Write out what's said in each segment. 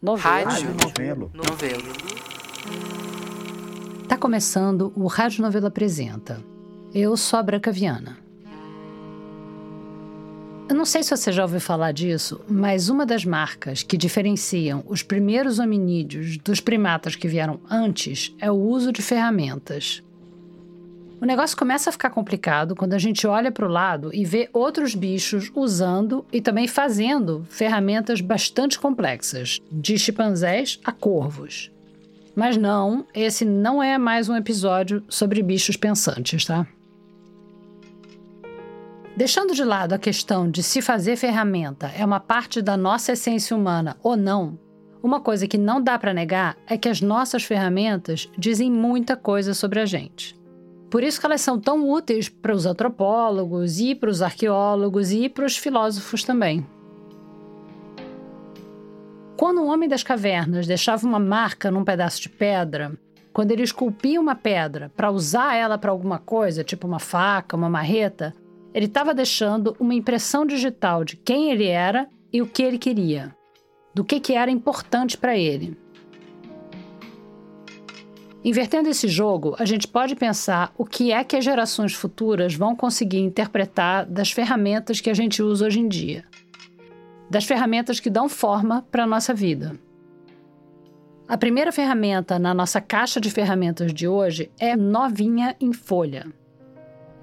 Novelo. Rádio Novelo. Novelo. Tá começando o Rádio Novelo Apresenta. Eu sou a Branca Viana. Eu não sei se você já ouviu falar disso, mas uma das marcas que diferenciam os primeiros hominídeos dos primatas que vieram antes é o uso de ferramentas. O negócio começa a ficar complicado quando a gente olha para o lado e vê outros bichos usando e também fazendo ferramentas bastante complexas, de chimpanzés a corvos. Mas não, esse não é mais um episódio sobre bichos pensantes, tá? Deixando de lado a questão de se fazer ferramenta é uma parte da nossa essência humana ou não, uma coisa que não dá para negar é que as nossas ferramentas dizem muita coisa sobre a gente. Por isso que elas são tão úteis para os antropólogos e para os arqueólogos e para os filósofos também. Quando o homem das cavernas deixava uma marca num pedaço de pedra, quando ele esculpia uma pedra para usar ela para alguma coisa, tipo uma faca, uma marreta, ele estava deixando uma impressão digital de quem ele era e o que ele queria, do que, que era importante para ele. Invertendo esse jogo, a gente pode pensar o que é que as gerações futuras vão conseguir interpretar das ferramentas que a gente usa hoje em dia. Das ferramentas que dão forma para a nossa vida. A primeira ferramenta na nossa caixa de ferramentas de hoje é novinha em folha.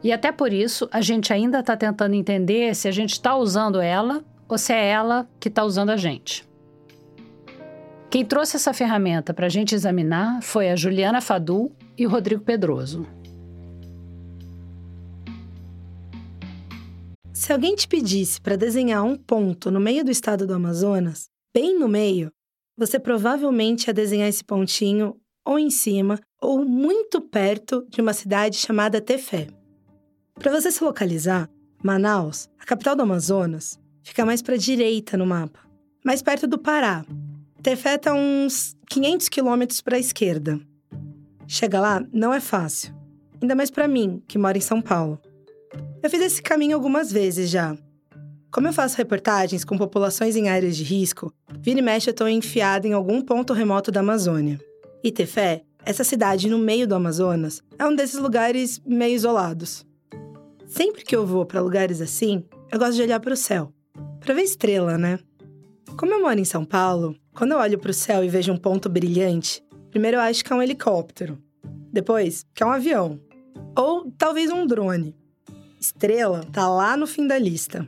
E até por isso a gente ainda está tentando entender se a gente está usando ela ou se é ela que está usando a gente. Quem trouxe essa ferramenta para a gente examinar foi a Juliana Fadu e o Rodrigo Pedroso. Se alguém te pedisse para desenhar um ponto no meio do estado do Amazonas, bem no meio, você provavelmente ia desenhar esse pontinho ou em cima ou muito perto de uma cidade chamada Tefé. Para você se localizar, Manaus, a capital do Amazonas, fica mais para a direita no mapa, mais perto do Pará, Tefé está uns 500 quilômetros para a esquerda. Chega lá não é fácil, ainda mais para mim, que mora em São Paulo. Eu fiz esse caminho algumas vezes já. Como eu faço reportagens com populações em áreas de risco, vira e mexe eu estou enfiada em algum ponto remoto da Amazônia. E Tefé, essa cidade no meio do Amazonas, é um desses lugares meio isolados. Sempre que eu vou para lugares assim, eu gosto de olhar para o céu, para ver estrela, né? Como eu moro em São Paulo, quando eu olho para o céu e vejo um ponto brilhante, primeiro eu acho que é um helicóptero. Depois, que é um avião. Ou talvez um drone. Estrela tá lá no fim da lista.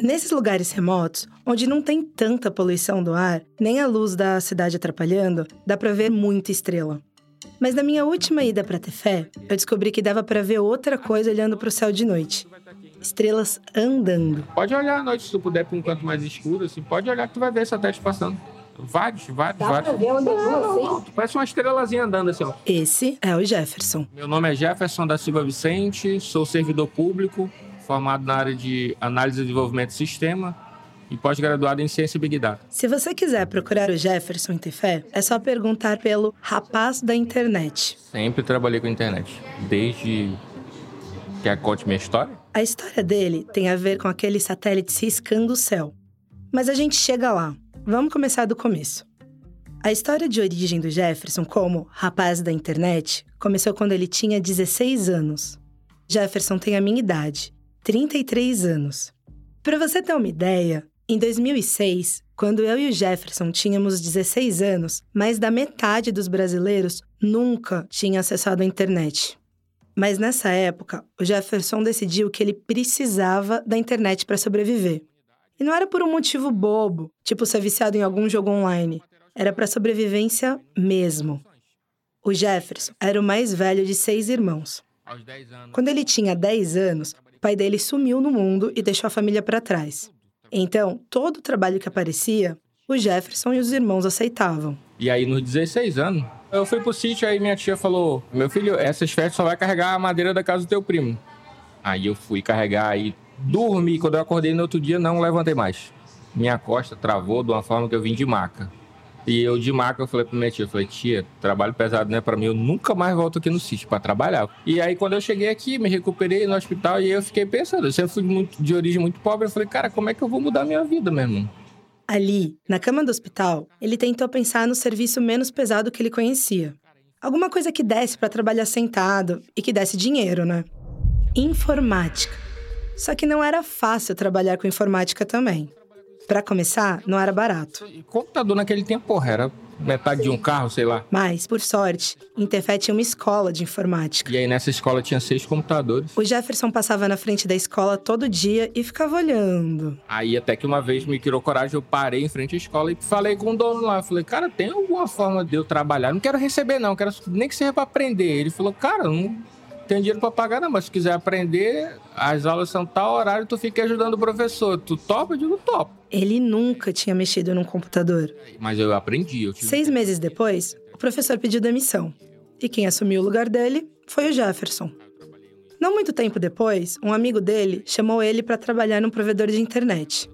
Nesses lugares remotos, onde não tem tanta poluição do ar, nem a luz da cidade atrapalhando, dá para ver muita estrela. Mas na minha última ida para Tefé, eu descobri que dava para ver outra coisa olhando para o céu de noite. Estrelas andando. Pode olhar à noite, se tu puder para um canto mais escuro, assim, pode olhar que tu vai ver satélite passando. Vários, vários, Dá vários. pra ver onde eu assim? Parece uma estrelazinha andando assim, ó. Esse é o Jefferson. Meu nome é Jefferson da Silva Vicente, sou servidor público, formado na área de análise e desenvolvimento de sistema e pós-graduado em ciência e Big Data. Se você quiser procurar o Jefferson em Tefé, é só perguntar pelo rapaz da internet. Sempre trabalhei com internet, desde... Quer que conte minha história? A história dele tem a ver com aqueles satélites riscando o céu. Mas a gente chega lá. Vamos começar do começo. A história de origem do Jefferson como rapaz da internet começou quando ele tinha 16 anos. Jefferson tem a minha idade, 33 anos. Para você ter uma ideia, em 2006, quando eu e o Jefferson tínhamos 16 anos, mais da metade dos brasileiros nunca tinha acessado a internet. Mas nessa época, o Jefferson decidiu que ele precisava da internet para sobreviver. E não era por um motivo bobo, tipo ser viciado em algum jogo online. Era para sobrevivência mesmo. O Jefferson era o mais velho de seis irmãos. Aos 10 anos. Quando ele tinha 10 anos, o pai dele sumiu no mundo e deixou a família para trás. Então, todo o trabalho que aparecia, o Jefferson e os irmãos aceitavam. E aí, nos 16 anos, eu fui pro sítio, aí minha tia falou: Meu filho, essas festas só vai carregar a madeira da casa do teu primo. Aí eu fui carregar aí, dormi. Quando eu acordei no outro dia, não levantei mais. Minha costa travou de uma forma que eu vim de maca. E eu de maca, eu falei pra minha tia, eu falei, tia, trabalho pesado não é pra mim, eu nunca mais volto aqui no sítio pra trabalhar. E aí quando eu cheguei aqui, me recuperei no hospital e eu fiquei pensando, eu sempre fui muito, de origem muito pobre, eu falei, cara, como é que eu vou mudar minha vida, meu irmão? Ali, na cama do hospital, ele tentou pensar no serviço menos pesado que ele conhecia. Alguma coisa que desse para trabalhar sentado e que desse dinheiro, né? Informática. Só que não era fácil trabalhar com informática também. Para começar, não era barato. Computador naquele tempo, porra, era metade de um carro, sei lá. Mas, por sorte, Interfé tinha uma escola de informática. E aí nessa escola tinha seis computadores. O Jefferson passava na frente da escola todo dia e ficava olhando. Aí até que uma vez me criou coragem, eu parei em frente à escola e falei com o dono lá. Falei, cara, tem alguma forma de eu trabalhar? Não quero receber, não, quero nem que seja pra aprender. Ele falou, cara, não tenho dinheiro para pagar, não, mas se quiser aprender, as aulas são tal horário, tu fica ajudando o professor. Tu topa? Eu digo, topo. Ele nunca tinha mexido num computador. Mas eu aprendi. Eu tive... Seis meses depois, o professor pediu demissão. E quem assumiu o lugar dele foi o Jefferson. Não muito tempo depois, um amigo dele chamou ele para trabalhar num provedor de internet.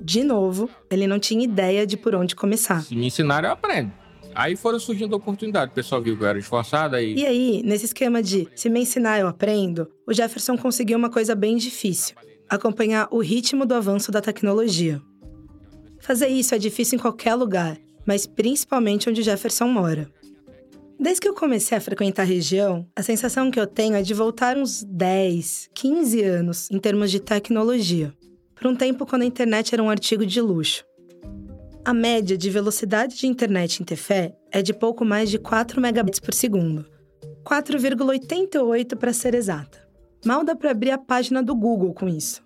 De novo, ele não tinha ideia de por onde começar. Se me ensinaram, eu aprendo. Aí foram surgindo oportunidades. O pessoal viu que eu era esforçado aí. E aí, nesse esquema de se me ensinar, eu aprendo, o Jefferson conseguiu uma coisa bem difícil: acompanhar o ritmo do avanço da tecnologia. Fazer isso é difícil em qualquer lugar, mas principalmente onde Jefferson mora. Desde que eu comecei a frequentar a região, a sensação que eu tenho é de voltar uns 10, 15 anos em termos de tecnologia, para um tempo quando a internet era um artigo de luxo. A média de velocidade de internet em Tefé é de pouco mais de 4 megabits por segundo. 4,88 para ser exata. Mal dá para abrir a página do Google com isso.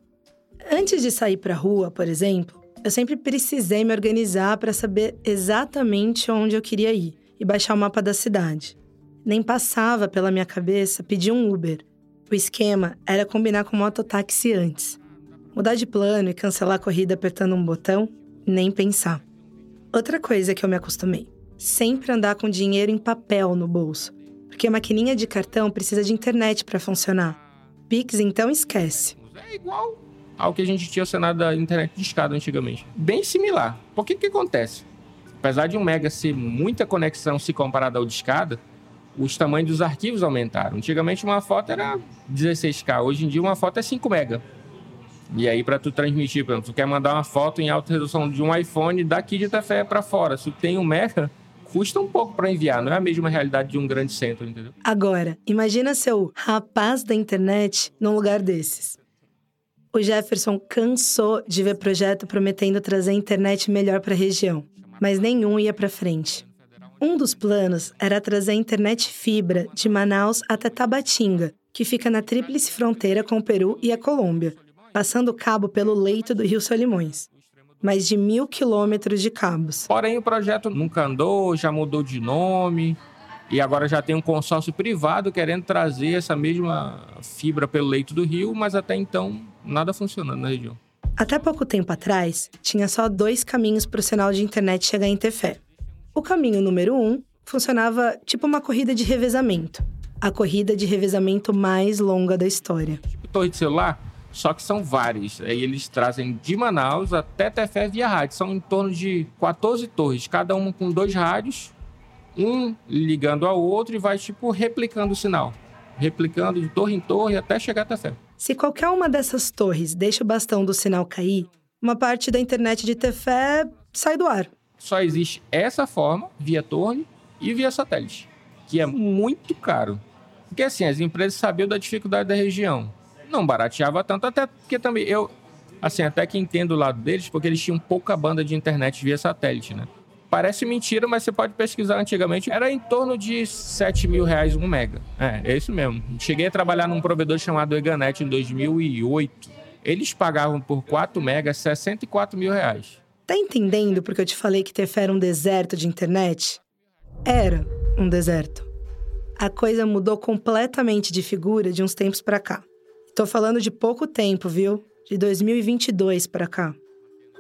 Antes de sair para a rua, por exemplo, eu sempre precisei me organizar para saber exatamente onde eu queria ir e baixar o mapa da cidade. Nem passava pela minha cabeça pedir um Uber. O esquema era combinar com o mototáxi antes. Mudar de plano e cancelar a corrida apertando um botão, nem pensar. Outra coisa que eu me acostumei: sempre andar com dinheiro em papel no bolso, porque a maquininha de cartão precisa de internet para funcionar. Pix então esquece. É igual ao que a gente tinha o Senado da internet de escada antigamente. Bem similar. Por que que acontece? Apesar de um mega ser muita conexão se comparado ao de escada, os tamanhos dos arquivos aumentaram. Antigamente uma foto era 16K, hoje em dia uma foto é 5 mega. E aí, para tu transmitir, por exemplo, tu quer mandar uma foto em alta resolução de um iPhone daqui de Tefé para fora. Se tu tem um mega, custa um pouco para enviar, não é a mesma realidade de um grande centro, entendeu? Agora, imagina seu rapaz da internet num lugar desses. O Jefferson cansou de ver projeto prometendo trazer internet melhor para a região, mas nenhum ia para frente. Um dos planos era trazer internet fibra de Manaus até Tabatinga, que fica na tríplice fronteira com o Peru e a Colômbia, passando cabo pelo leito do Rio Solimões. Mais de mil quilômetros de cabos. Porém, o projeto nunca andou, já mudou de nome. E agora já tem um consórcio privado querendo trazer essa mesma fibra pelo leito do rio, mas até então nada funcionando na região. Até pouco tempo atrás, tinha só dois caminhos para o sinal de internet chegar em Tefé. O caminho número um funcionava tipo uma corrida de revezamento. A corrida de revezamento mais longa da história. Tipo torre de celular, só que são vários. Aí eles trazem de Manaus até Tefé via rádio. São em torno de 14 torres, cada uma com dois rádios, um ligando ao outro e vai tipo replicando o sinal. Replicando de torre em torre até chegar a Tefé. Se qualquer uma dessas torres deixa o bastão do sinal cair, uma parte da internet de Tefé sai do ar. Só existe essa forma, via torre e via satélite, que é muito caro. Porque assim, as empresas sabiam da dificuldade da região não barateava tanto, até porque também eu, assim, até que entendo o lado deles, porque eles tinham pouca banda de internet via satélite, né? Parece mentira, mas você pode pesquisar antigamente. Era em torno de 7 mil reais um mega. É, é isso mesmo. Cheguei a trabalhar num provedor chamado Eganet em 2008. Eles pagavam por 4 megas 64 mil reais. Tá entendendo porque eu te falei que Tefé era um deserto de internet? Era um deserto. A coisa mudou completamente de figura de uns tempos para cá. Tô falando de pouco tempo, viu? De 2022 para cá.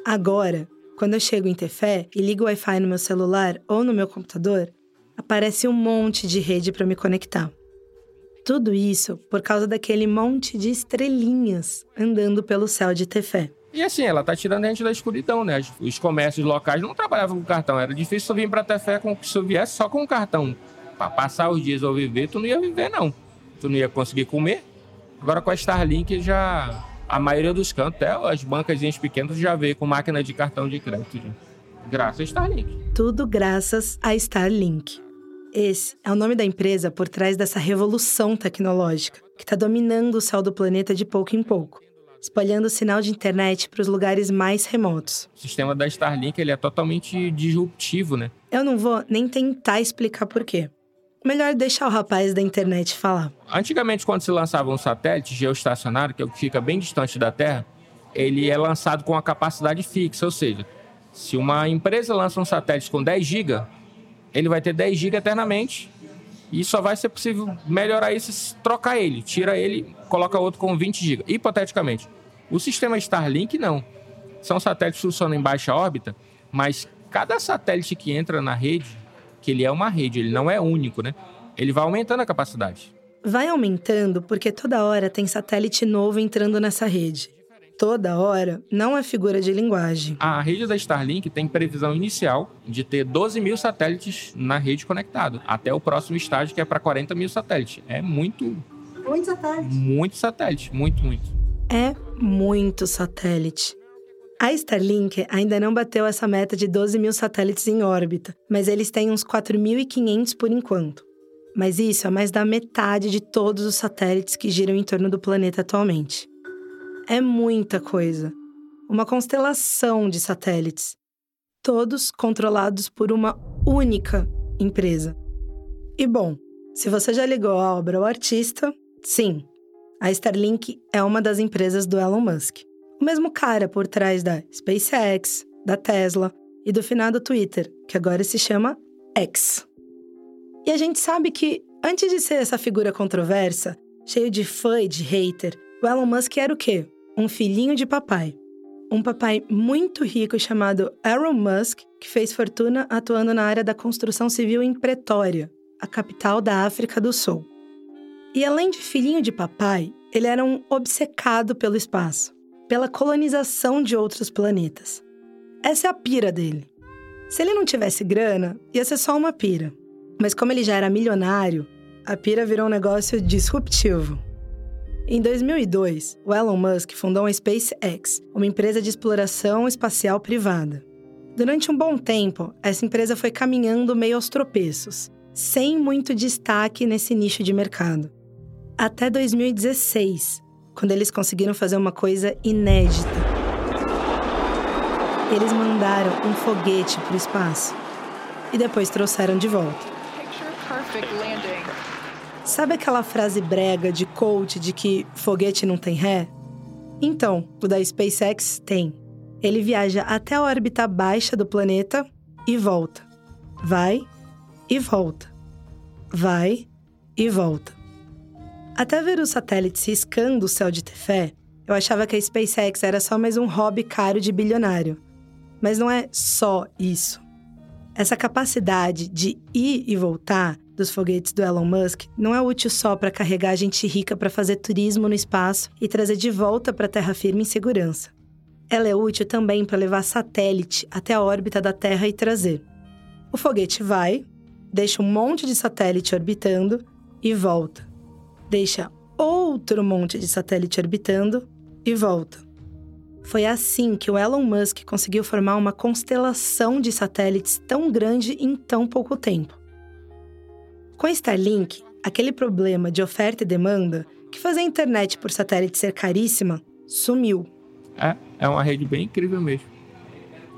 Agora, quando eu chego em Tefé e ligo o Wi-Fi no meu celular ou no meu computador, aparece um monte de rede para me conectar. Tudo isso por causa daquele monte de estrelinhas andando pelo céu de Tefé. E assim, ela tá tirando a gente da escuridão, né? Os comércios locais não trabalhavam com cartão. Era difícil vir pra Tefé com, se tu viesse só com cartão. Pra passar os dias ou viver, tu não ia viver, não. Tu não ia conseguir comer. Agora com a Starlink já A maioria dos cantos, até as bancas pequenas já vê com máquina de cartão de crédito. Gente. Graças a Starlink. Tudo graças a Starlink. Esse é o nome da empresa por trás dessa revolução tecnológica que está dominando o céu do planeta de pouco em pouco, espalhando o sinal de internet para os lugares mais remotos. O sistema da Starlink ele é totalmente disruptivo, né? Eu não vou nem tentar explicar por quê. Melhor deixar o rapaz da internet falar. Antigamente, quando se lançava um satélite geoestacionário, que é o que fica bem distante da Terra, ele é lançado com a capacidade fixa, ou seja, se uma empresa lança um satélite com 10 GB, ele vai ter 10 GB eternamente e só vai ser possível melhorar isso se trocar ele. Tira ele, coloca outro com 20 GB, hipoteticamente. O sistema Starlink não. São satélites que funcionam em baixa órbita, mas cada satélite que entra na rede, que ele é uma rede, ele não é único, né? Ele vai aumentando a capacidade. Vai aumentando porque toda hora tem satélite novo entrando nessa rede toda hora não é figura de linguagem. A rede da Starlink tem previsão inicial de ter 12 mil satélites na rede conectado, até o próximo estágio, que é para 40 mil satélites. É muito. Muito satélite. Muito satélite, muito, muito. É muito satélite. A Starlink ainda não bateu essa meta de 12 mil satélites em órbita, mas eles têm uns 4.500 por enquanto. Mas isso é mais da metade de todos os satélites que giram em torno do planeta atualmente. É muita coisa. Uma constelação de satélites, todos controlados por uma única empresa. E bom, se você já ligou a obra ao artista, sim, a Starlink é uma das empresas do Elon Musk. O mesmo cara por trás da SpaceX, da Tesla e do finado Twitter, que agora se chama X. E a gente sabe que, antes de ser essa figura controversa, cheio de fã e de hater, o Elon Musk era o quê? um filhinho de papai. Um papai muito rico chamado Elon Musk, que fez fortuna atuando na área da construção civil em Pretória, a capital da África do Sul. E além de filhinho de papai, ele era um obcecado pelo espaço, pela colonização de outros planetas. Essa é a pira dele. Se ele não tivesse grana, ia ser só uma pira. Mas como ele já era milionário, a pira virou um negócio disruptivo. Em 2002, o Elon Musk fundou a SpaceX, uma empresa de exploração espacial privada. Durante um bom tempo, essa empresa foi caminhando meio aos tropeços, sem muito destaque nesse nicho de mercado. Até 2016, quando eles conseguiram fazer uma coisa inédita. Eles mandaram um foguete para o espaço e depois trouxeram de volta. Sabe aquela frase brega de coach de que foguete não tem ré? Então, o da SpaceX tem. Ele viaja até a órbita baixa do planeta e volta. Vai e volta. Vai e volta. Até ver os satélites riscando o céu de Tefé, eu achava que a SpaceX era só mais um hobby caro de bilionário. Mas não é só isso. Essa capacidade de ir e voltar dos foguetes do Elon Musk não é útil só para carregar gente rica para fazer turismo no espaço e trazer de volta para a terra firme em segurança. Ela é útil também para levar satélite até a órbita da Terra e trazer. O foguete vai, deixa um monte de satélite orbitando e volta. Deixa outro monte de satélite orbitando e volta. Foi assim que o Elon Musk conseguiu formar uma constelação de satélites tão grande em tão pouco tempo. Com Starlink, aquele problema de oferta e demanda, que fazia a internet por satélite ser caríssima, sumiu. É, é uma rede bem incrível mesmo.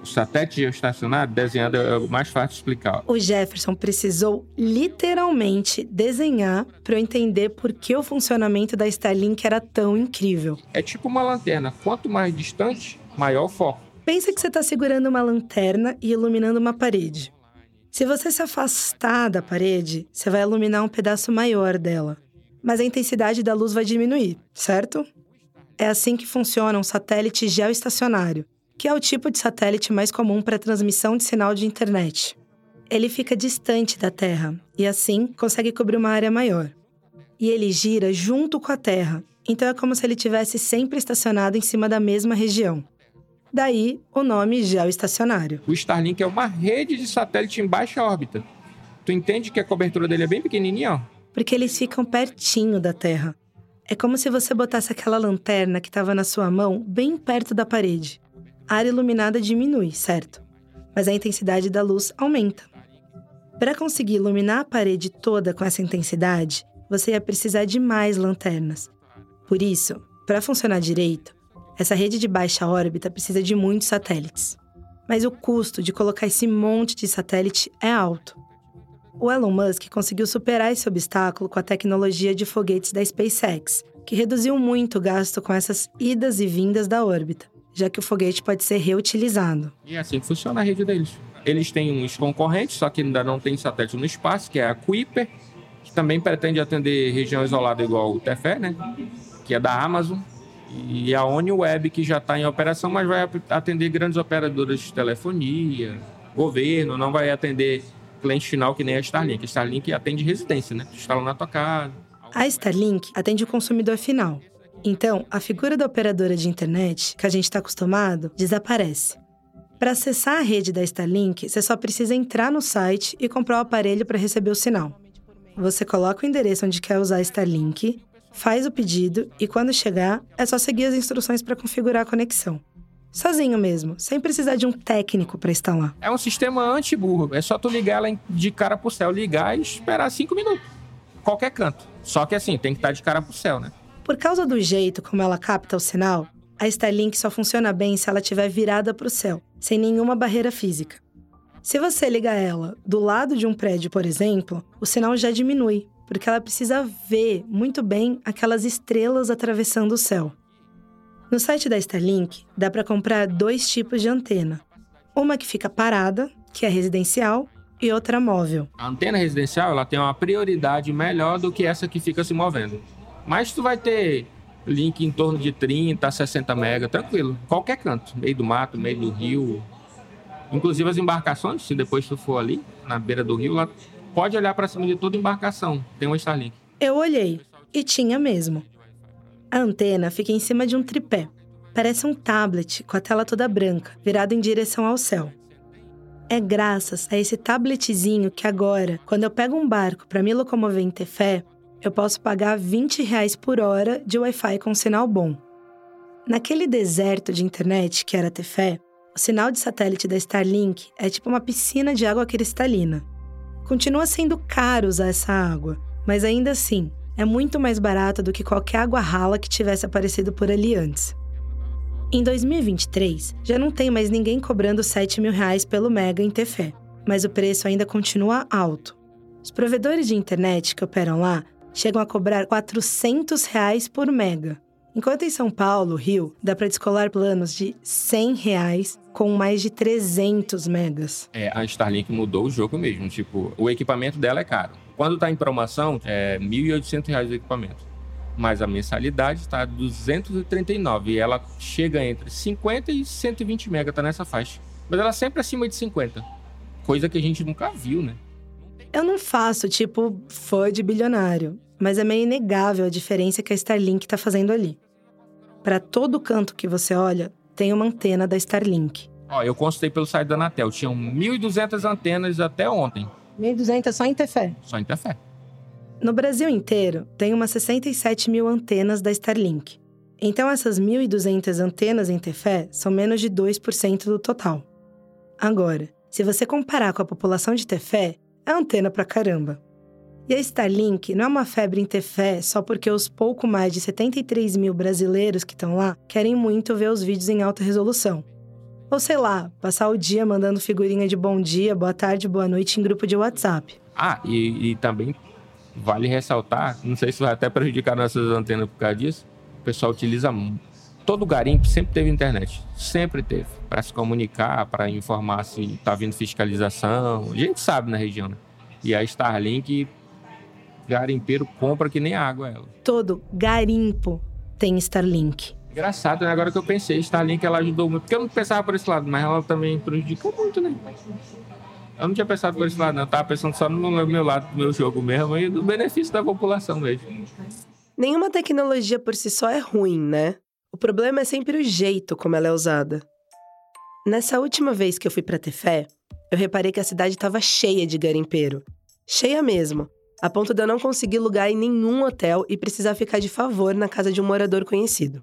O satélite geoestacionário desenhado é o mais fácil de explicar. O Jefferson precisou literalmente desenhar para eu entender por que o funcionamento da Starlink era tão incrível. É tipo uma lanterna. Quanto mais distante, maior o foco. Pensa que você está segurando uma lanterna e iluminando uma parede. Se você se afastar da parede, você vai iluminar um pedaço maior dela. Mas a intensidade da luz vai diminuir, certo? É assim que funciona um satélite geoestacionário, que é o tipo de satélite mais comum para transmissão de sinal de internet. Ele fica distante da Terra e, assim, consegue cobrir uma área maior. E ele gira junto com a Terra, então é como se ele tivesse sempre estacionado em cima da mesma região. Daí o nome geoestacionário. O Starlink é uma rede de satélite em baixa órbita. Tu entende que a cobertura dele é bem pequenininha? Ó? Porque eles ficam pertinho da Terra. É como se você botasse aquela lanterna que estava na sua mão bem perto da parede. A área iluminada diminui, certo? Mas a intensidade da luz aumenta. Para conseguir iluminar a parede toda com essa intensidade, você ia precisar de mais lanternas. Por isso, para funcionar direito, essa rede de baixa órbita precisa de muitos satélites. Mas o custo de colocar esse monte de satélite é alto. O Elon Musk conseguiu superar esse obstáculo com a tecnologia de foguetes da SpaceX, que reduziu muito o gasto com essas idas e vindas da órbita, já que o foguete pode ser reutilizado. E é assim funciona a rede deles. Eles têm uns concorrentes, só que ainda não tem satélite no espaço, que é a Kuiper, que também pretende atender região isolada igual o Tefé, né? Que é da Amazon. E a OniWeb, que já está em operação, mas vai atender grandes operadoras de telefonia, governo, não vai atender cliente final que nem a Starlink. A Starlink atende residência, né? Instala na tua casa. A Starlink atende o consumidor final. Então, a figura da operadora de internet, que a gente está acostumado, desaparece. Para acessar a rede da Starlink, você só precisa entrar no site e comprar o aparelho para receber o sinal. Você coloca o endereço onde quer usar a Starlink, faz o pedido e quando chegar, é só seguir as instruções para configurar a conexão. Sozinho mesmo, sem precisar de um técnico para instalar. É um sistema anti-burro. É só tu ligar ela de cara pro céu, ligar e esperar cinco minutos. Qualquer canto. Só que assim, tem que estar de cara pro céu, né? Por causa do jeito como ela capta o sinal, a Starlink só funciona bem se ela estiver virada para o céu, sem nenhuma barreira física. Se você liga ela do lado de um prédio, por exemplo, o sinal já diminui, porque ela precisa ver muito bem aquelas estrelas atravessando o céu. No site da Starlink, dá para comprar dois tipos de antena. Uma que fica parada, que é residencial, e outra móvel. A antena residencial ela tem uma prioridade melhor do que essa que fica se movendo. Mas tu vai ter link em torno de 30 a 60 mega, tranquilo. Qualquer canto, meio do mato, meio do rio. Inclusive as embarcações, se depois tu for ali, na beira do rio, lá pode olhar para cima de toda embarcação, tem um Starlink. Eu olhei e tinha mesmo. A antena fica em cima de um tripé. Parece um tablet com a tela toda branca, virado em direção ao céu. É graças a esse tabletzinho que agora, quando eu pego um barco para me locomover em Tefé, eu posso pagar 20 reais por hora de Wi-Fi com sinal bom. Naquele deserto de internet que era Tefé, o sinal de satélite da Starlink é tipo uma piscina de água cristalina. Continua sendo caro usar essa água, mas ainda assim, é muito mais barata do que qualquer água rala que tivesse aparecido por ali antes. Em 2023, já não tem mais ninguém cobrando 7 mil reais pelo mega em Tefé, mas o preço ainda continua alto. Os provedores de internet que operam lá chegam a cobrar 400 reais por mega, enquanto em São Paulo, Rio, dá para descolar planos de 100 reais com mais de 300 megas. É, a Starlink mudou o jogo mesmo. Tipo, o equipamento dela é caro. Quando está em promoção, é R$ 1.800 o equipamento. Mas a mensalidade está 239 e ela chega entre 50 e 120 mega, está nessa faixa. Mas ela sempre acima de 50. Coisa que a gente nunca viu, né? Eu não faço, tipo, fã de bilionário, mas é meio inegável a diferença que a Starlink está fazendo ali. Para todo canto que você olha, tem uma antena da Starlink. Ó, eu consultei pelo site da Anatel, tinham 1.200 antenas até ontem. 1.200 só em Tefé? Só em Tefé. No Brasil inteiro, tem umas 67 mil antenas da Starlink. Então, essas 1.200 antenas em Tefé são menos de 2% do total. Agora, se você comparar com a população de Tefé, é antena pra caramba. E a Starlink não é uma febre em ter fé só porque os pouco mais de 73 mil brasileiros que estão lá querem muito ver os vídeos em alta resolução. Ou sei lá, passar o dia mandando figurinha de bom dia, boa tarde, boa noite em grupo de WhatsApp. Ah, e, e também vale ressaltar, não sei se vai até prejudicar nossas antenas por causa disso, o pessoal utiliza. Todo garimpo sempre teve internet, sempre teve, para se comunicar, para informar se está vindo fiscalização. A gente sabe na região, né? E a Starlink garimpeiro compra que nem água ela. Todo garimpo tem Starlink. Engraçado, né? Agora que eu pensei, Starlink ela ajudou muito. Porque eu não pensava por esse lado, mas ela também prejudicou muito, né? Eu não tinha pensado por esse lado, não. Eu tava pensando só no meu lado do meu jogo mesmo e do benefício da população mesmo. Nenhuma tecnologia por si só é ruim, né? O problema é sempre o jeito como ela é usada. Nessa última vez que eu fui para Tefé, eu reparei que a cidade estava cheia de garimpeiro. Cheia mesmo a ponto de eu não conseguir lugar em nenhum hotel e precisar ficar de favor na casa de um morador conhecido.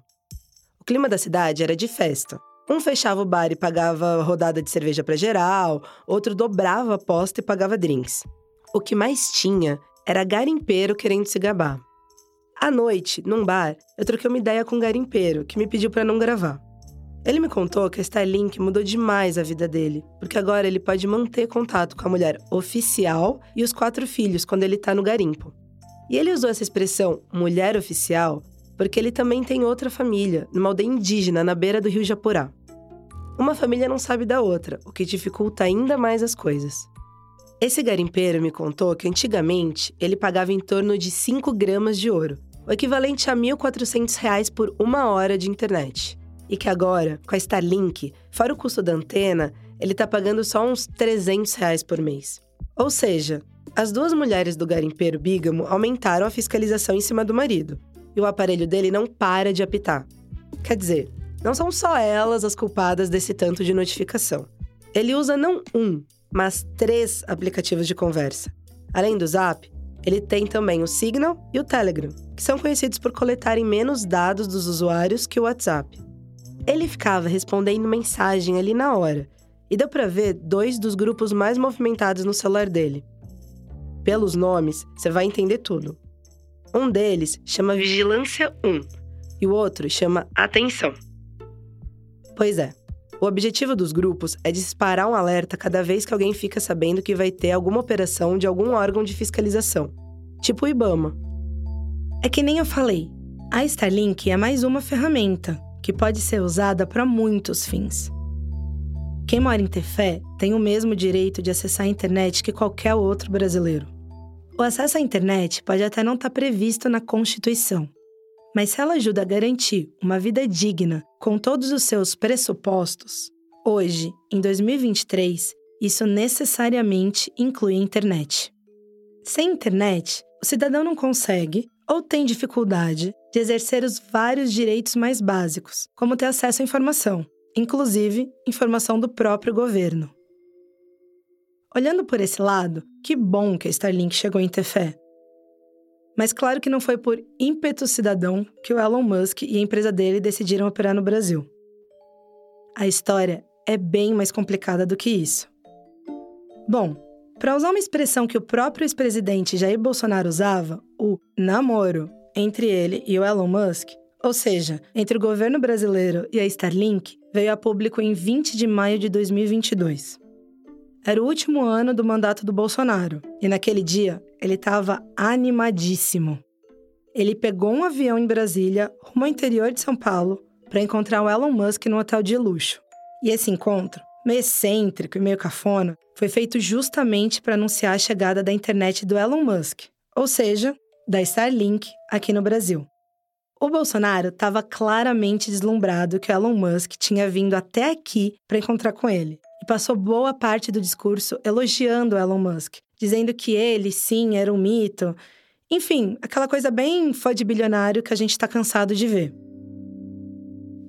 O clima da cidade era de festa. Um fechava o bar e pagava rodada de cerveja para geral, outro dobrava a aposta e pagava drinks. O que mais tinha era garimpeiro querendo se gabar. À noite, num bar, eu troquei uma ideia com um garimpeiro que me pediu para não gravar. Ele me contou que a Starlink mudou demais a vida dele, porque agora ele pode manter contato com a mulher oficial e os quatro filhos quando ele está no garimpo. E ele usou essa expressão mulher oficial porque ele também tem outra família, numa aldeia indígena na beira do rio Japurá. Uma família não sabe da outra, o que dificulta ainda mais as coisas. Esse garimpeiro me contou que antigamente ele pagava em torno de 5 gramas de ouro, o equivalente a R$ 1.400 por uma hora de internet e que agora, com a Starlink, fora o custo da antena, ele tá pagando só uns 300 reais por mês. Ou seja, as duas mulheres do garimpeiro bígamo aumentaram a fiscalização em cima do marido, e o aparelho dele não para de apitar. Quer dizer, não são só elas as culpadas desse tanto de notificação. Ele usa não um, mas três aplicativos de conversa. Além do Zap, ele tem também o Signal e o Telegram, que são conhecidos por coletarem menos dados dos usuários que o WhatsApp. Ele ficava respondendo mensagem ali na hora, e deu para ver dois dos grupos mais movimentados no celular dele. Pelos nomes, você vai entender tudo. Um deles chama Vigilância 1 e o outro chama Atenção. Pois é, o objetivo dos grupos é disparar um alerta cada vez que alguém fica sabendo que vai ter alguma operação de algum órgão de fiscalização, tipo o IBAMA. É que nem eu falei, a Starlink é mais uma ferramenta que pode ser usada para muitos fins. Quem mora em Tefé tem o mesmo direito de acessar a internet que qualquer outro brasileiro. O acesso à internet pode até não estar tá previsto na Constituição, mas se ela ajuda a garantir uma vida digna com todos os seus pressupostos, hoje, em 2023, isso necessariamente inclui a internet. Sem internet, o cidadão não consegue ou tem dificuldade de exercer os vários direitos mais básicos, como ter acesso à informação, inclusive informação do próprio governo. Olhando por esse lado, que bom que a Starlink chegou em ter fé. Mas claro que não foi por ímpeto cidadão que o Elon Musk e a empresa dele decidiram operar no Brasil. A história é bem mais complicada do que isso. Bom, para usar uma expressão que o próprio ex-presidente Jair Bolsonaro usava, o namoro entre ele e o Elon Musk, ou seja, entre o governo brasileiro e a Starlink, veio a público em 20 de maio de 2022. Era o último ano do mandato do Bolsonaro e naquele dia ele estava animadíssimo. Ele pegou um avião em Brasília, rumo ao interior de São Paulo, para encontrar o Elon Musk no hotel de luxo. E esse encontro, meio excêntrico e meio cafona, foi feito justamente para anunciar a chegada da internet do Elon Musk, ou seja, da Starlink aqui no Brasil. O Bolsonaro estava claramente deslumbrado que o Elon Musk tinha vindo até aqui para encontrar com ele e passou boa parte do discurso elogiando o Elon Musk, dizendo que ele, sim, era um mito. Enfim, aquela coisa bem foi de bilionário que a gente está cansado de ver.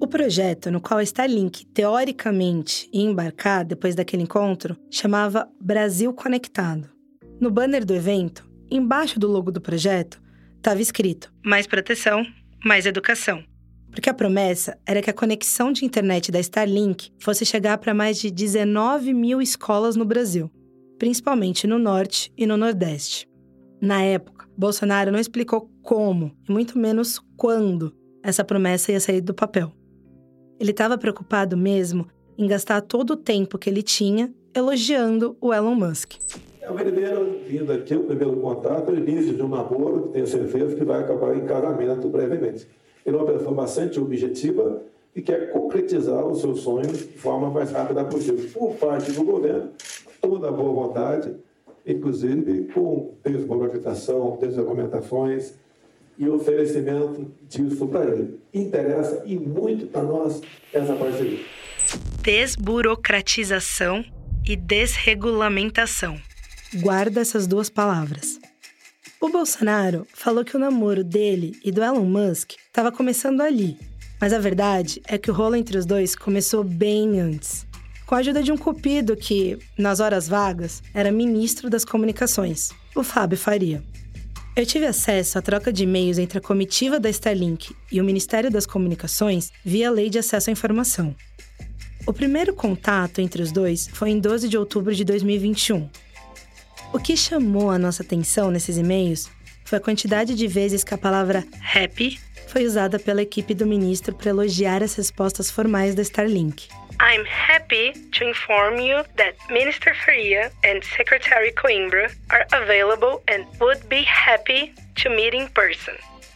O projeto no qual a Starlink teoricamente ia embarcar depois daquele encontro chamava Brasil Conectado. No banner do evento, embaixo do logo do projeto, estava escrito: mais proteção, mais educação. Porque a promessa era que a conexão de internet da Starlink fosse chegar para mais de 19 mil escolas no Brasil, principalmente no Norte e no Nordeste. Na época, Bolsonaro não explicou como, e muito menos quando, essa promessa ia sair do papel. Ele estava preocupado mesmo em gastar todo o tempo que ele tinha elogiando o Elon Musk. É a primeira vinda aqui, o primeiro contato, o início de um namoro, que tenho certeza que vai acabar em casamento brevemente. Ele é uma pessoa bastante objetiva e quer concretizar os seus sonhos de forma mais rápida possível. Por parte do governo, toda a boa vontade, inclusive com desmoralização, desargumentações e oferecimento disso para ele. Interessa e muito para nós essa parceria. Desburocratização e desregulamentação guarda essas duas palavras. O Bolsonaro falou que o namoro dele e do Elon Musk estava começando ali, mas a verdade é que o rolo entre os dois começou bem antes. Com a ajuda de um cupido que, nas horas vagas, era ministro das comunicações, o Fábio Faria. Eu tive acesso à troca de e-mails entre a comitiva da Starlink e o Ministério das Comunicações via Lei de Acesso à Informação. O primeiro contato entre os dois foi em 12 de outubro de 2021. O que chamou a nossa atenção nesses e-mails foi a quantidade de vezes que a palavra happy foi usada pela equipe do ministro para elogiar as respostas formais da Starlink. I'm happy to inform you that Minister Faria and Secretary Coimbra are available and would be happy to meet in person.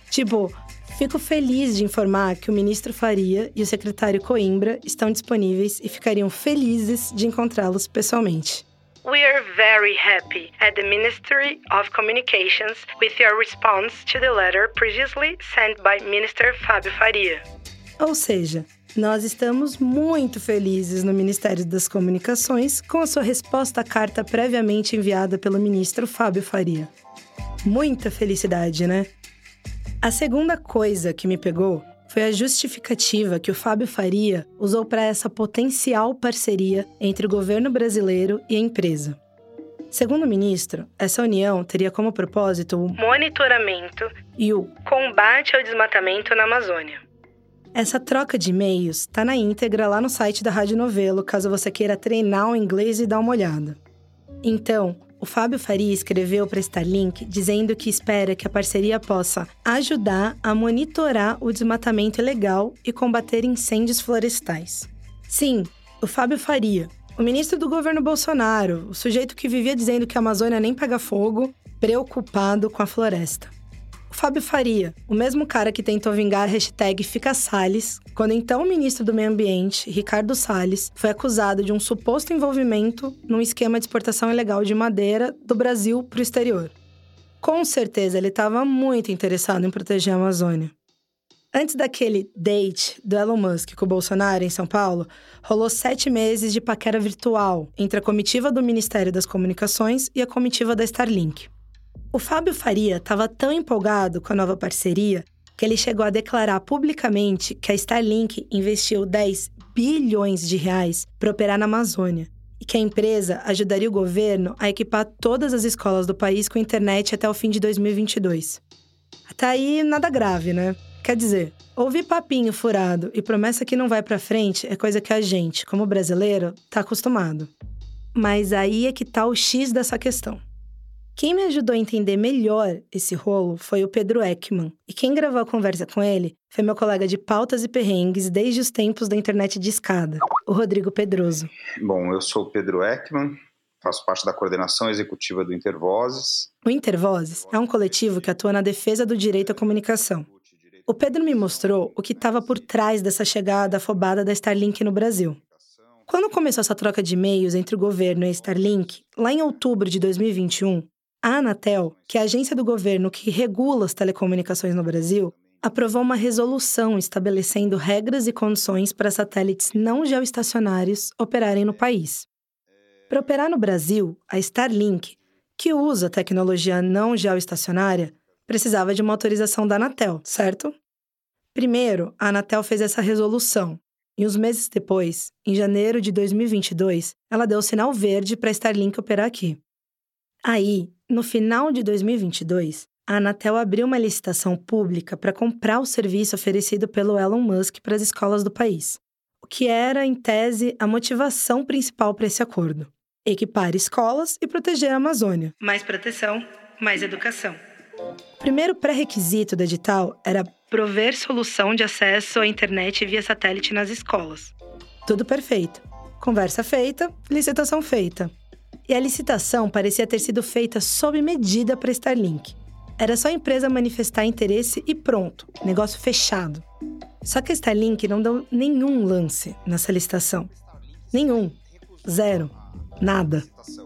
Tipo, fico feliz de informar que o ministro Faria e o secretário Coimbra estão disponíveis e ficariam felizes de encontrá-los pessoalmente. We are very happy at the Ministry of Communications with your response to the letter previously sent by Minister Fábio Faria. Ou seja, nós estamos muito felizes no Ministério das Comunicações com a sua resposta à carta previamente enviada pelo ministro Fábio Faria. Muita felicidade, né? A segunda coisa que me pegou foi a justificativa que o Fábio Faria usou para essa potencial parceria entre o governo brasileiro e a empresa. Segundo o ministro, essa união teria como propósito o monitoramento e o combate ao desmatamento na Amazônia. Essa troca de e-mails está na íntegra lá no site da Rádio Novelo, caso você queira treinar o inglês e dar uma olhada. Então, o Fábio Faria escreveu para Starlink dizendo que espera que a parceria possa ajudar a monitorar o desmatamento ilegal e combater incêndios florestais. Sim, o Fábio Faria, o ministro do governo Bolsonaro, o sujeito que vivia dizendo que a Amazônia nem pega fogo, preocupado com a floresta. Fábio Faria, o mesmo cara que tentou vingar a hashtag Fica Salles, quando então o ministro do Meio Ambiente, Ricardo Salles, foi acusado de um suposto envolvimento num esquema de exportação ilegal de madeira do Brasil para o exterior. Com certeza ele estava muito interessado em proteger a Amazônia. Antes daquele date do Elon Musk com o Bolsonaro em São Paulo, rolou sete meses de paquera virtual entre a comitiva do Ministério das Comunicações e a comitiva da Starlink. O Fábio Faria estava tão empolgado com a nova parceria que ele chegou a declarar publicamente que a Starlink investiu 10 bilhões de reais para operar na Amazônia e que a empresa ajudaria o governo a equipar todas as escolas do país com internet até o fim de 2022. Até aí, nada grave, né? Quer dizer, ouvir papinho furado e promessa que não vai para frente é coisa que a gente, como brasileiro, tá acostumado. Mas aí é que tá o X dessa questão. Quem me ajudou a entender melhor esse rolo foi o Pedro Ekman, e quem gravou a conversa com ele foi meu colega de pautas e perrengues desde os tempos da internet de escada, o Rodrigo Pedroso. Bom, eu sou o Pedro Ekman, faço parte da coordenação executiva do Intervozes. O Intervozes é um coletivo que atua na defesa do direito à comunicação. O Pedro me mostrou o que estava por trás dessa chegada afobada da Starlink no Brasil. Quando começou essa troca de e-mails entre o governo e a Starlink, lá em outubro de 2021, a Anatel, que é a agência do governo que regula as telecomunicações no Brasil, aprovou uma resolução estabelecendo regras e condições para satélites não geoestacionários operarem no país. Para operar no Brasil, a Starlink, que usa tecnologia não geoestacionária, precisava de uma autorização da Anatel, certo? Primeiro, a Anatel fez essa resolução, e uns meses depois, em janeiro de 2022, ela deu o sinal verde para a Starlink operar aqui. Aí, no final de 2022, a Anatel abriu uma licitação pública para comprar o serviço oferecido pelo Elon Musk para as escolas do país, o que era, em tese, a motivação principal para esse acordo: equipar escolas e proteger a Amazônia. Mais proteção, mais educação. O primeiro pré-requisito do edital era prover solução de acesso à internet via satélite nas escolas. Tudo perfeito. Conversa feita, licitação feita. E a licitação parecia ter sido feita sob medida para Starlink. Era só a empresa manifestar interesse e pronto, negócio fechado. Só que a Starlink não deu nenhum lance nessa licitação. Nenhum. Zero. Nada.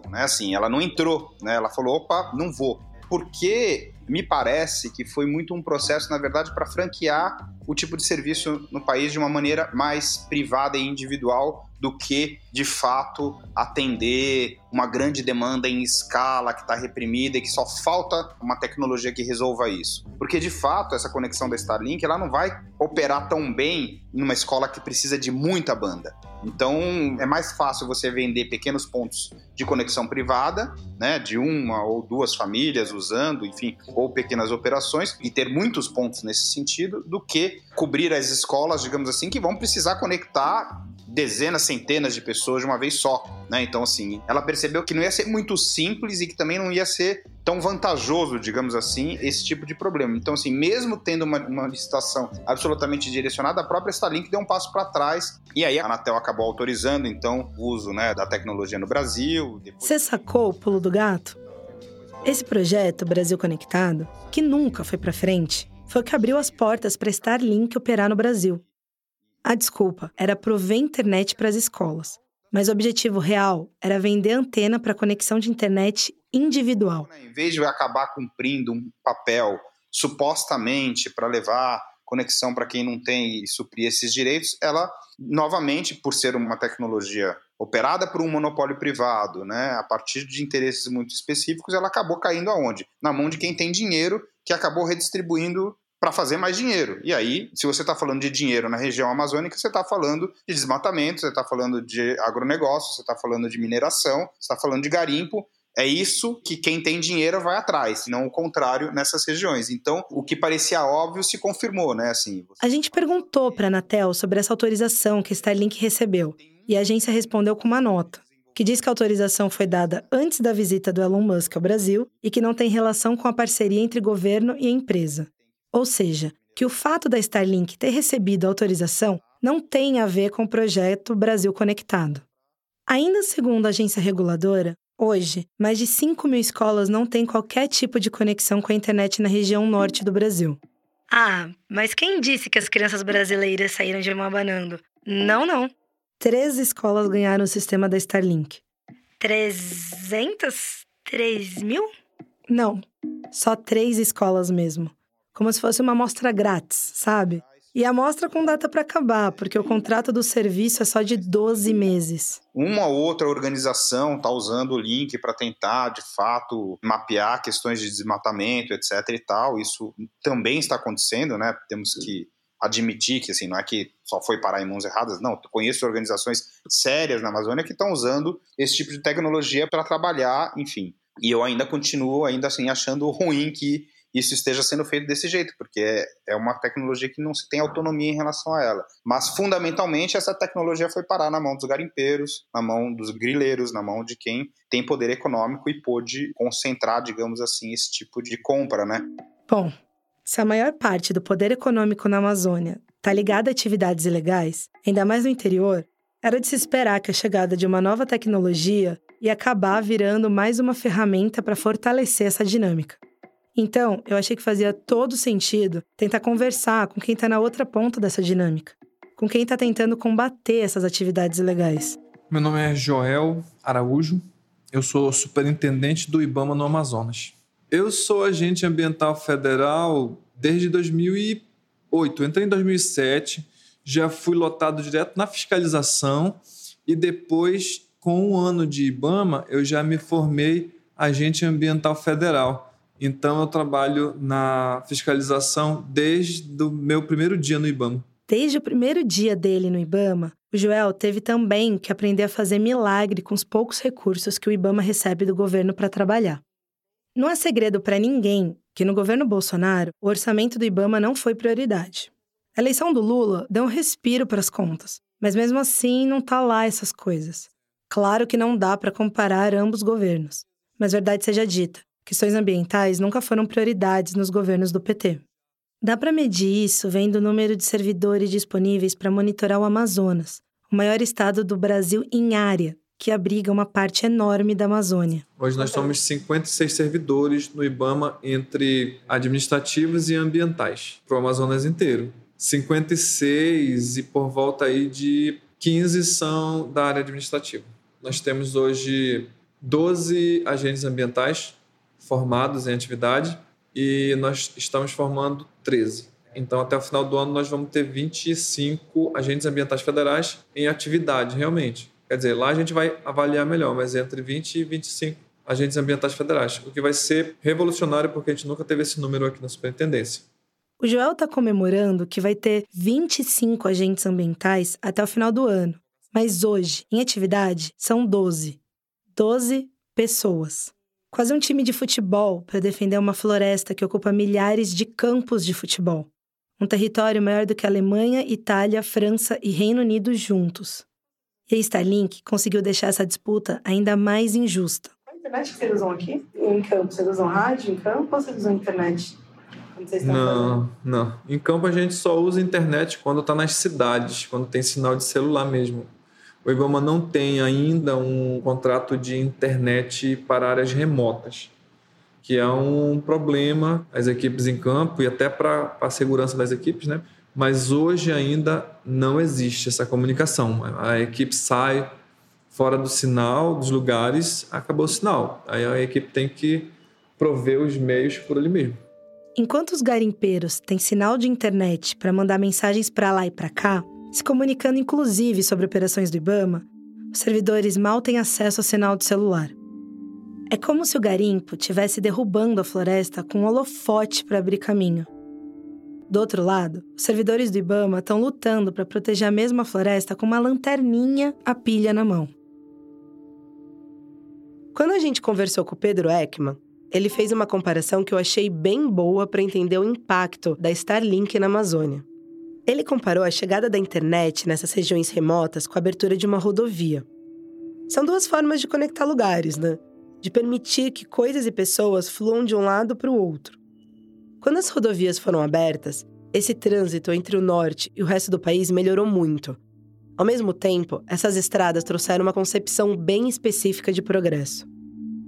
Né? Assim, ela não entrou, né? Ela falou, opa, não vou. Porque me parece que foi muito um processo, na verdade, para franquear o tipo de serviço no país de uma maneira mais privada e individual do que, de fato, atender uma grande demanda em escala que está reprimida e que só falta uma tecnologia que resolva isso. Porque, de fato, essa conexão da Starlink ela não vai operar tão bem numa escola que precisa de muita banda. Então é mais fácil você vender pequenos pontos de conexão privada, né, de uma ou duas famílias usando, enfim, ou pequenas operações e ter muitos pontos nesse sentido, do que cobrir as escolas, digamos assim, que vão precisar conectar dezenas, centenas de pessoas de uma vez só, né? Então, assim, ela percebeu que não ia ser muito simples e que também não ia ser tão vantajoso, digamos assim, esse tipo de problema. Então, assim, mesmo tendo uma, uma licitação absolutamente direcionada, a própria Starlink deu um passo para trás e aí a Anatel acabou autorizando, então, o uso né, da tecnologia no Brasil. Depois... Você sacou o pulo do gato? Esse projeto Brasil Conectado, que nunca foi para frente, foi o que abriu as portas para Starlink operar no Brasil. A desculpa era prover internet para as escolas, mas o objetivo real era vender antena para conexão de internet individual. Em vez de acabar cumprindo um papel supostamente para levar conexão para quem não tem e suprir esses direitos, ela novamente, por ser uma tecnologia operada por um monopólio privado, né, a partir de interesses muito específicos, ela acabou caindo aonde? Na mão de quem tem dinheiro, que acabou redistribuindo para fazer mais dinheiro. E aí, se você está falando de dinheiro na região amazônica, você está falando de desmatamento, você está falando de agronegócio, você está falando de mineração, você está falando de garimpo. É isso que quem tem dinheiro vai atrás, não o contrário nessas regiões. Então, o que parecia óbvio se confirmou, né? Assim, você... A gente perguntou para a Anatel sobre essa autorização que Starlink recebeu, e a agência respondeu com uma nota que diz que a autorização foi dada antes da visita do Elon Musk ao Brasil e que não tem relação com a parceria entre governo e empresa. Ou seja, que o fato da Starlink ter recebido a autorização não tem a ver com o projeto Brasil Conectado. Ainda segundo a agência reguladora, hoje, mais de 5 mil escolas não têm qualquer tipo de conexão com a internet na região norte do Brasil. Ah, mas quem disse que as crianças brasileiras saíram de mão abanando? Não, não. Três escolas ganharam o sistema da Starlink. 300? 3 mil? Não, só três escolas mesmo como se fosse uma amostra grátis, sabe? E a amostra com data para acabar, porque o contrato do serviço é só de 12 meses. Uma ou outra organização está usando o link para tentar, de fato, mapear questões de desmatamento, etc. e tal. Isso também está acontecendo, né? Temos que admitir que assim, não é que só foi parar em mãos erradas, não. Conheço organizações sérias na Amazônia que estão usando esse tipo de tecnologia para trabalhar, enfim. E eu ainda continuo, ainda assim, achando ruim que isso esteja sendo feito desse jeito, porque é, é uma tecnologia que não se tem autonomia em relação a ela. Mas, fundamentalmente, essa tecnologia foi parar na mão dos garimpeiros, na mão dos grileiros, na mão de quem tem poder econômico e pôde concentrar, digamos assim, esse tipo de compra, né? Bom, se a maior parte do poder econômico na Amazônia está ligada a atividades ilegais, ainda mais no interior, era de se esperar que a chegada de uma nova tecnologia ia acabar virando mais uma ferramenta para fortalecer essa dinâmica. Então, eu achei que fazia todo sentido tentar conversar com quem está na outra ponta dessa dinâmica, com quem está tentando combater essas atividades ilegais. Meu nome é Joel Araújo, eu sou superintendente do IBAMA no Amazonas. Eu sou agente ambiental federal desde 2008. entrei em 2007, já fui lotado direto na fiscalização e depois, com um ano de IBAMA, eu já me formei agente ambiental federal. Então eu trabalho na fiscalização desde o meu primeiro dia no IBAMA. Desde o primeiro dia dele no IBAMA, o Joel teve também que aprender a fazer milagre com os poucos recursos que o IBAMA recebe do governo para trabalhar. Não é segredo para ninguém que no governo Bolsonaro o orçamento do IBAMA não foi prioridade. A eleição do Lula deu um respiro para as contas, mas mesmo assim não tá lá essas coisas. Claro que não dá para comparar ambos governos, mas verdade seja dita, Questões ambientais nunca foram prioridades nos governos do PT. Dá para medir isso vendo o número de servidores disponíveis para monitorar o Amazonas, o maior estado do Brasil em área, que abriga uma parte enorme da Amazônia. Hoje nós somos 56 servidores no IBAMA entre administrativos e ambientais, para o Amazonas inteiro. 56 e por volta aí de 15 são da área administrativa. Nós temos hoje 12 agentes ambientais formados em atividade e nós estamos formando 13. Então, até o final do ano, nós vamos ter 25 agentes ambientais federais em atividade, realmente. Quer dizer, lá a gente vai avaliar melhor, mas entre 20 e 25 agentes ambientais federais, o que vai ser revolucionário porque a gente nunca teve esse número aqui na superintendência. O Joel está comemorando que vai ter 25 agentes ambientais até o final do ano. Mas hoje, em atividade, são 12. 12 pessoas. Quase um time de futebol para defender uma floresta que ocupa milhares de campos de futebol. Um território maior do que Alemanha, Itália, França e Reino Unido juntos. E a Starlink conseguiu deixar essa disputa ainda mais injusta. A internet que vocês usam aqui? Em campo? Vocês usam rádio em campo ou vocês usam internet? não, fazendo? não. Em campo a gente só usa internet quando está nas cidades, quando tem sinal de celular mesmo. O IBAMA não tem ainda um contrato de internet para áreas remotas, que é um problema as equipes em campo e até para a segurança das equipes, né? Mas hoje ainda não existe essa comunicação. A equipe sai fora do sinal, dos lugares, acabou o sinal. Aí a equipe tem que prover os meios por ali mesmo. Enquanto os garimpeiros têm sinal de internet para mandar mensagens para lá e para cá, se comunicando inclusive sobre operações do Ibama, os servidores mal têm acesso ao sinal de celular. É como se o garimpo tivesse derrubando a floresta com um holofote para abrir caminho. Do outro lado, os servidores do Ibama estão lutando para proteger a mesma floresta com uma lanterninha a pilha na mão. Quando a gente conversou com o Pedro Ekman, ele fez uma comparação que eu achei bem boa para entender o impacto da Starlink na Amazônia. Ele comparou a chegada da internet nessas regiões remotas com a abertura de uma rodovia. São duas formas de conectar lugares, né? De permitir que coisas e pessoas fluam de um lado para o outro. Quando as rodovias foram abertas, esse trânsito entre o norte e o resto do país melhorou muito. Ao mesmo tempo, essas estradas trouxeram uma concepção bem específica de progresso.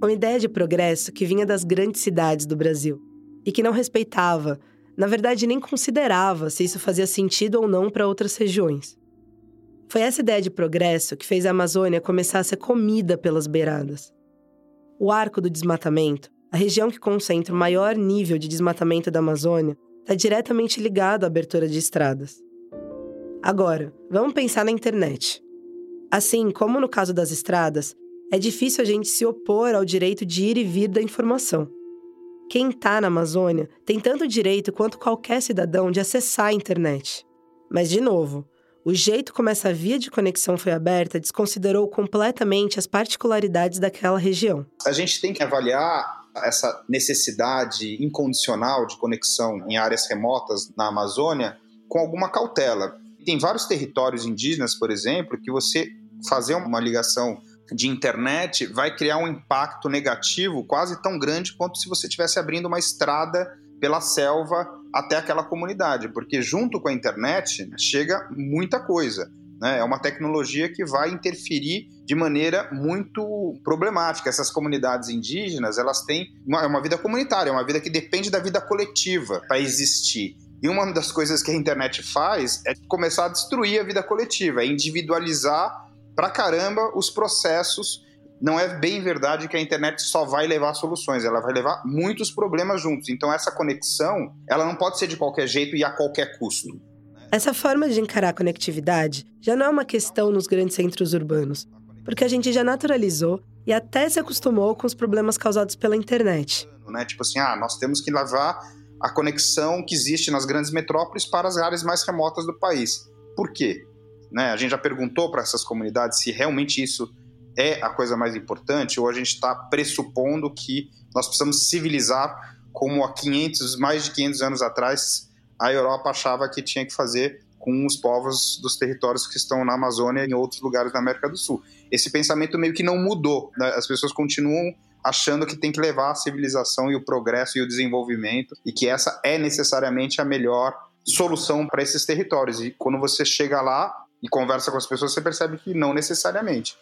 Uma ideia de progresso que vinha das grandes cidades do Brasil e que não respeitava na verdade, nem considerava se isso fazia sentido ou não para outras regiões. Foi essa ideia de progresso que fez a Amazônia começar a ser comida pelas beiradas. O arco do desmatamento, a região que concentra o maior nível de desmatamento da Amazônia, está diretamente ligado à abertura de estradas. Agora, vamos pensar na internet. Assim como no caso das estradas, é difícil a gente se opor ao direito de ir e vir da informação. Quem está na Amazônia tem tanto direito quanto qualquer cidadão de acessar a internet. Mas, de novo, o jeito como essa via de conexão foi aberta desconsiderou completamente as particularidades daquela região. A gente tem que avaliar essa necessidade incondicional de conexão em áreas remotas na Amazônia com alguma cautela. Tem vários territórios indígenas, por exemplo, que você fazer uma ligação de internet vai criar um impacto negativo quase tão grande quanto se você estivesse abrindo uma estrada pela selva até aquela comunidade, porque junto com a internet chega muita coisa. Né? É uma tecnologia que vai interferir de maneira muito problemática. Essas comunidades indígenas elas têm uma, é uma vida comunitária, é uma vida que depende da vida coletiva para existir. E uma das coisas que a internet faz é começar a destruir a vida coletiva, é individualizar pra caramba os processos. Não é bem verdade que a internet só vai levar soluções, ela vai levar muitos problemas juntos. Então essa conexão, ela não pode ser de qualquer jeito e a qualquer custo. Essa forma de encarar a conectividade já não é uma questão nos grandes centros urbanos, porque a gente já naturalizou e até se acostumou com os problemas causados pela internet. Né? Tipo assim, ah, nós temos que levar a conexão que existe nas grandes metrópoles para as áreas mais remotas do país. Por quê? Né? A gente já perguntou para essas comunidades se realmente isso é a coisa mais importante ou a gente está pressupondo que nós precisamos civilizar como há 500, mais de 500 anos atrás a Europa achava que tinha que fazer com os povos dos territórios que estão na Amazônia e em outros lugares da América do Sul. Esse pensamento meio que não mudou. Né? As pessoas continuam achando que tem que levar a civilização e o progresso e o desenvolvimento e que essa é necessariamente a melhor solução para esses territórios. E quando você chega lá, e conversa com as pessoas, você percebe que não necessariamente.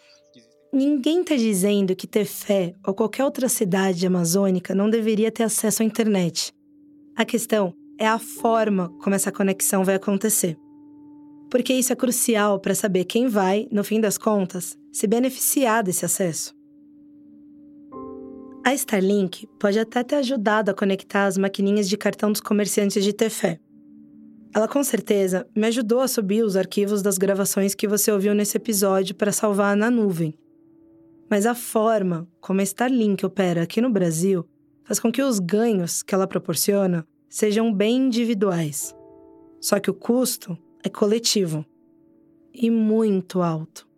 Ninguém está dizendo que Tefé ou qualquer outra cidade amazônica não deveria ter acesso à internet. A questão é a forma como essa conexão vai acontecer. Porque isso é crucial para saber quem vai, no fim das contas, se beneficiar desse acesso. A Starlink pode até ter ajudado a conectar as maquininhas de cartão dos comerciantes de Tefé. Ela com certeza me ajudou a subir os arquivos das gravações que você ouviu nesse episódio para salvar na nuvem. Mas a forma como a Starlink opera aqui no Brasil faz com que os ganhos que ela proporciona sejam bem individuais. Só que o custo é coletivo e muito alto.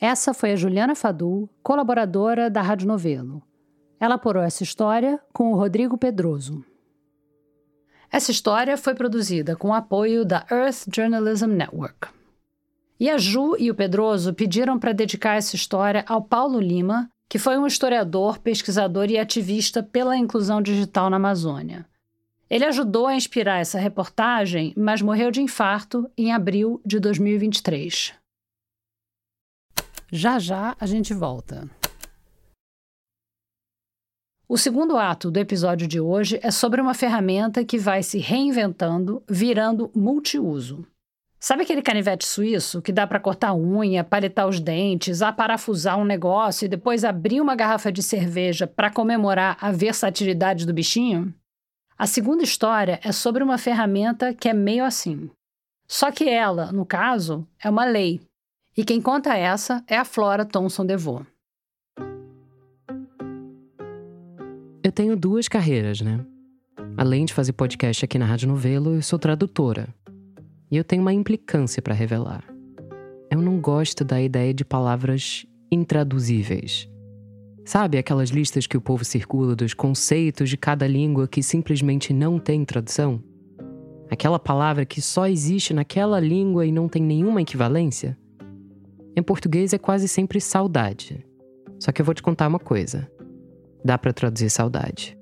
Essa foi a Juliana Fadu, colaboradora da Rádio Novelo. Ela porou essa história com o Rodrigo Pedroso. Essa história foi produzida com o apoio da Earth Journalism Network. E a Ju e o Pedroso pediram para dedicar essa história ao Paulo Lima, que foi um historiador, pesquisador e ativista pela inclusão digital na Amazônia. Ele ajudou a inspirar essa reportagem, mas morreu de infarto em abril de 2023. Já já a gente volta. O segundo ato do episódio de hoje é sobre uma ferramenta que vai se reinventando, virando multiuso. Sabe aquele canivete suíço que dá para cortar unha, palitar os dentes, aparafusar um negócio e depois abrir uma garrafa de cerveja para comemorar a versatilidade do bichinho? A segunda história é sobre uma ferramenta que é meio assim. Só que ela, no caso, é uma lei. E quem conta essa é a Flora Thomson DeVoe. Eu tenho duas carreiras, né? Além de fazer podcast aqui na Rádio Novelo, eu sou tradutora. E eu tenho uma implicância para revelar. Eu não gosto da ideia de palavras intraduzíveis. Sabe aquelas listas que o povo circula dos conceitos de cada língua que simplesmente não tem tradução? Aquela palavra que só existe naquela língua e não tem nenhuma equivalência? Em português é quase sempre saudade. Só que eu vou te contar uma coisa. Dá para traduzir saudade.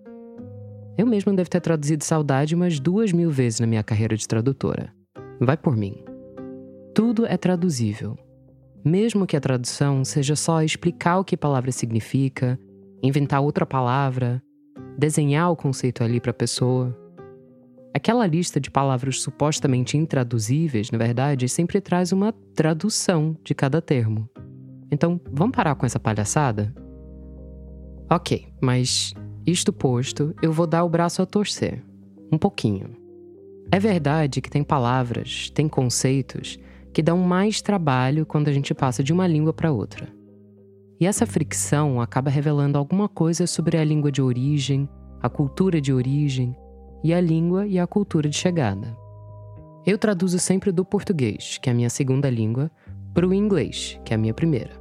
Eu mesmo devo ter traduzido saudade umas duas mil vezes na minha carreira de tradutora. Vai por mim. Tudo é traduzível. Mesmo que a tradução seja só explicar o que palavra significa, inventar outra palavra, desenhar o conceito ali para a pessoa. Aquela lista de palavras supostamente intraduzíveis, na verdade, sempre traz uma tradução de cada termo. Então, vamos parar com essa palhaçada? Ok, mas isto posto, eu vou dar o braço a torcer. Um pouquinho. É verdade que tem palavras, tem conceitos que dão mais trabalho quando a gente passa de uma língua para outra. E essa fricção acaba revelando alguma coisa sobre a língua de origem, a cultura de origem e a língua e a cultura de chegada. Eu traduzo sempre do português, que é a minha segunda língua, para o inglês, que é a minha primeira.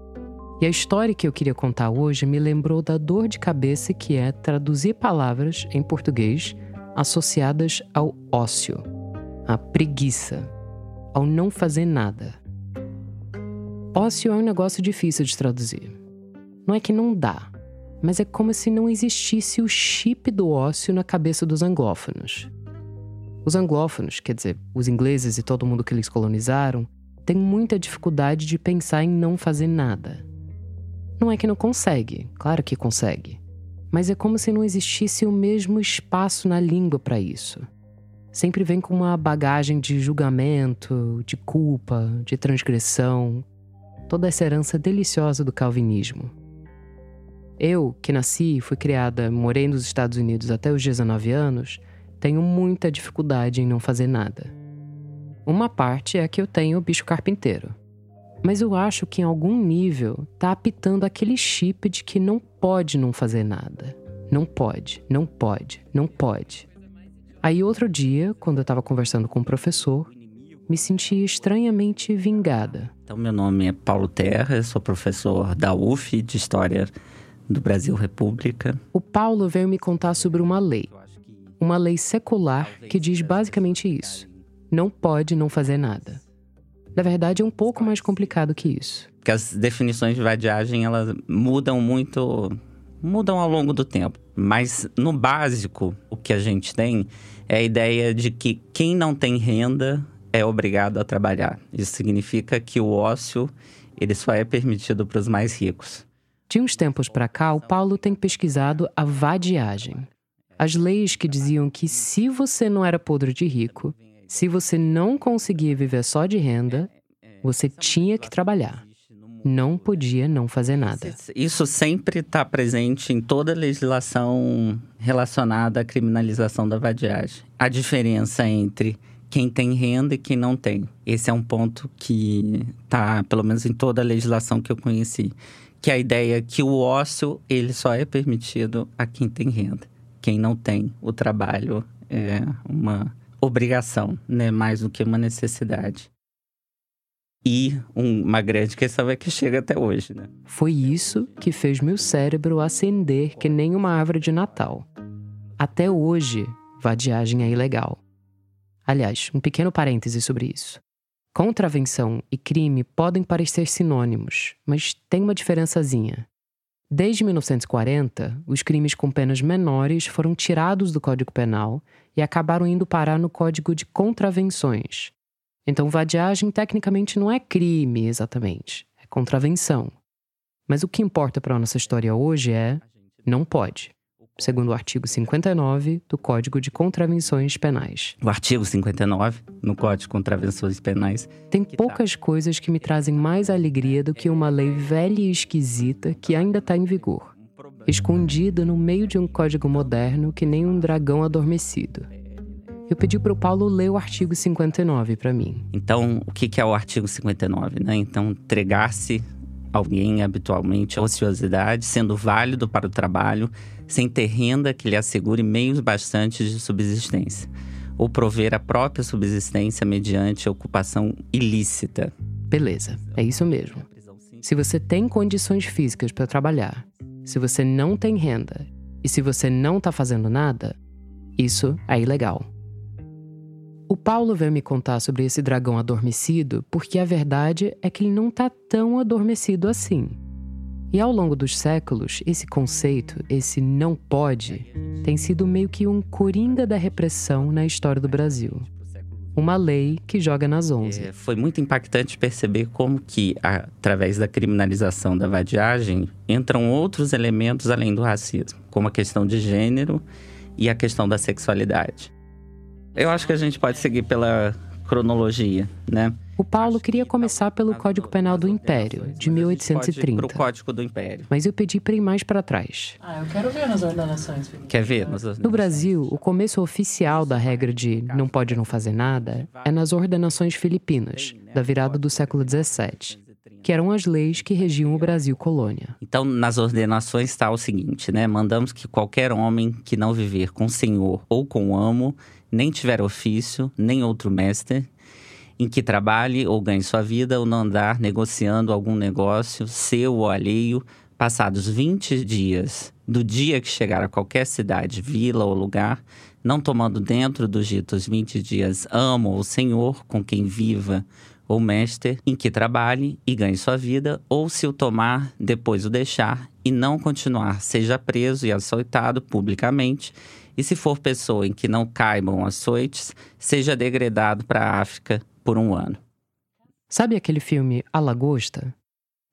E a história que eu queria contar hoje me lembrou da dor de cabeça que é traduzir palavras em português associadas ao ócio, à preguiça, ao não fazer nada. Ócio é um negócio difícil de traduzir. Não é que não dá, mas é como se não existisse o chip do ócio na cabeça dos anglófonos. Os anglófonos, quer dizer, os ingleses e todo mundo que eles colonizaram, têm muita dificuldade de pensar em não fazer nada. Não é que não consegue, claro que consegue. Mas é como se não existisse o mesmo espaço na língua para isso. Sempre vem com uma bagagem de julgamento, de culpa, de transgressão, toda essa herança deliciosa do calvinismo. Eu, que nasci e fui criada, morei nos Estados Unidos até os 19 anos, tenho muita dificuldade em não fazer nada. Uma parte é que eu tenho o bicho carpinteiro. Mas eu acho que em algum nível tá apitando aquele chip de que não pode não fazer nada. Não pode, não pode, não pode. Aí outro dia, quando eu estava conversando com o um professor, me senti estranhamente vingada. Então, meu nome é Paulo Terra, sou professor da UF de História do Brasil República. O Paulo veio me contar sobre uma lei. Uma lei secular que diz basicamente isso: não pode não fazer nada. Na verdade, é um pouco mais complicado que isso. Porque as definições de vadiagem, elas mudam muito, mudam ao longo do tempo. Mas no básico, o que a gente tem é a ideia de que quem não tem renda é obrigado a trabalhar. Isso significa que o ócio, ele só é permitido para os mais ricos. De uns tempos para cá, o Paulo tem pesquisado a vadiagem. As leis que diziam que se você não era podre de rico, se você não conseguia viver só de renda, você tinha que trabalhar. Não podia não fazer nada. Isso sempre está presente em toda a legislação relacionada à criminalização da vadiagem. A diferença entre quem tem renda e quem não tem. Esse é um ponto que está, pelo menos em toda a legislação que eu conheci, que é a ideia que o ócio ele só é permitido a quem tem renda. Quem não tem o trabalho é uma obrigação, né? Mais do que uma necessidade. E uma grande questão é que chega até hoje, né? Foi isso que fez meu cérebro acender que nem uma árvore de Natal. Até hoje, vadiagem é ilegal. Aliás, um pequeno parêntese sobre isso. Contravenção e crime podem parecer sinônimos, mas tem uma diferençazinha. Desde 1940, os crimes com penas menores foram tirados do Código Penal e acabaram indo parar no Código de Contravenções. Então, vadiagem tecnicamente não é crime exatamente, é contravenção. Mas o que importa para a nossa história hoje é não pode segundo o artigo 59 do Código de Contravenções Penais. O artigo 59 no Código de Contravenções Penais. Tem poucas coisas que me trazem mais alegria do que uma lei velha e esquisita que ainda está em vigor, escondida no meio de um código moderno que nem um dragão adormecido. Eu pedi para o Paulo ler o artigo 59 para mim. Então, o que é o artigo 59? Né? Então, entregar-se alguém habitualmente a ociosidade, sendo válido para o trabalho, sem ter renda que lhe assegure meios bastantes de subsistência, ou prover a própria subsistência mediante ocupação ilícita. Beleza, é isso mesmo. Se você tem condições físicas para trabalhar, se você não tem renda e se você não está fazendo nada, isso é ilegal. O Paulo veio me contar sobre esse dragão adormecido porque a verdade é que ele não está tão adormecido assim. E ao longo dos séculos, esse conceito, esse não pode, tem sido meio que um coringa da repressão na história do Brasil. Uma lei que joga nas onze. É, foi muito impactante perceber como que, através da criminalização da vadiagem, entram outros elementos além do racismo, como a questão de gênero e a questão da sexualidade. Eu acho que a gente pode seguir pela cronologia, né? O Paulo queria começar pelo Código Penal do Império, de 1830. Pro Código do Império. Mas eu pedi para ir mais para trás. Ah, eu quero ver nas ordenações. Quer ver? Nas ordenações? No Brasil, o começo oficial da regra de não pode não fazer nada é nas ordenações filipinas, da virada do século XVII que eram as leis que regiam o Brasil colônia. Então, nas ordenações está o seguinte, né? Mandamos que qualquer homem que não viver com senhor ou com amo, nem tiver ofício, nem outro mestre, em que trabalhe ou ganhe sua vida ou não andar negociando algum negócio seu ou alheio, passados 20 dias do dia que chegar a qualquer cidade, vila ou lugar, não tomando dentro dos ditos 20 dias amo ou senhor com quem viva ou mestre em que trabalhe e ganhe sua vida, ou se o tomar, depois o deixar e não continuar, seja preso e açoitado publicamente, e se for pessoa em que não caibam açoites, seja degradado para a África por um ano. Sabe aquele filme A Lagosta?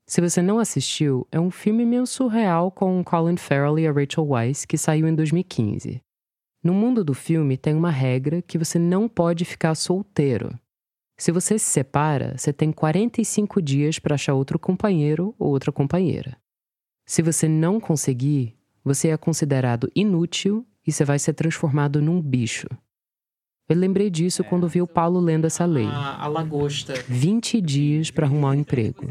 Se você não assistiu, é um filme meio surreal com Colin Farrell e a Rachel Weisz que saiu em 2015. No mundo do filme tem uma regra que você não pode ficar solteiro. Se você se separa, você tem 45 dias para achar outro companheiro ou outra companheira. Se você não conseguir, você é considerado inútil e você vai ser transformado num bicho. Eu lembrei disso é, quando vi o Paulo lendo essa lei. A, a lagosta. 20 dias para arrumar um emprego.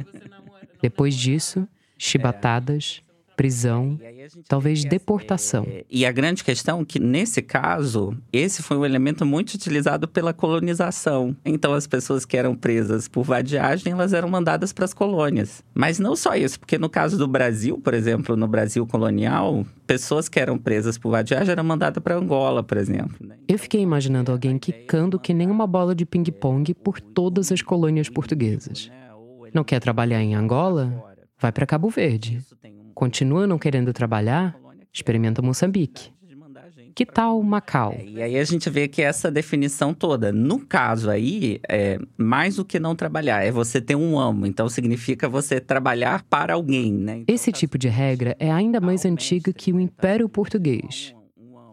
Depois disso, chibatadas, prisão, talvez deportação. É, e a grande questão é que, nesse caso, esse foi um elemento muito utilizado pela colonização. Então, as pessoas que eram presas por vadiagem, elas eram mandadas para as colônias. Mas não só isso, porque no caso do Brasil, por exemplo, no Brasil colonial, pessoas que eram presas por vadiagem eram mandadas para Angola, por exemplo. Né? Eu fiquei imaginando alguém quicando que nem uma bola de ping-pong por todas as colônias portuguesas. Não quer trabalhar em Angola? Vai para Cabo Verde continua não querendo trabalhar, experimenta Moçambique. Que tal Macau? É, e aí a gente vê que essa definição toda, no caso aí, é mais do que não trabalhar, é você ter um amo. Então significa você trabalhar para alguém, né? Então, Esse tipo de regra é ainda mais antiga que o Império Português.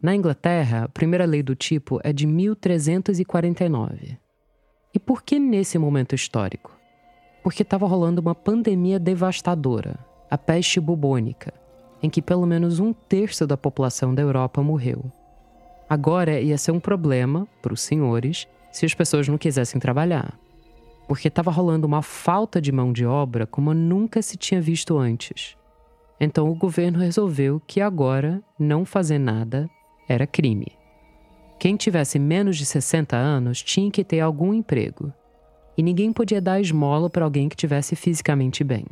Na Inglaterra, a primeira lei do tipo é de 1349. E por que nesse momento histórico? Porque estava rolando uma pandemia devastadora, a peste bubônica, em que pelo menos um terço da população da Europa morreu. Agora ia ser um problema para os senhores se as pessoas não quisessem trabalhar, porque estava rolando uma falta de mão de obra como nunca se tinha visto antes. Então o governo resolveu que agora não fazer nada era crime. Quem tivesse menos de 60 anos tinha que ter algum emprego. e ninguém podia dar esmola para alguém que tivesse fisicamente bem.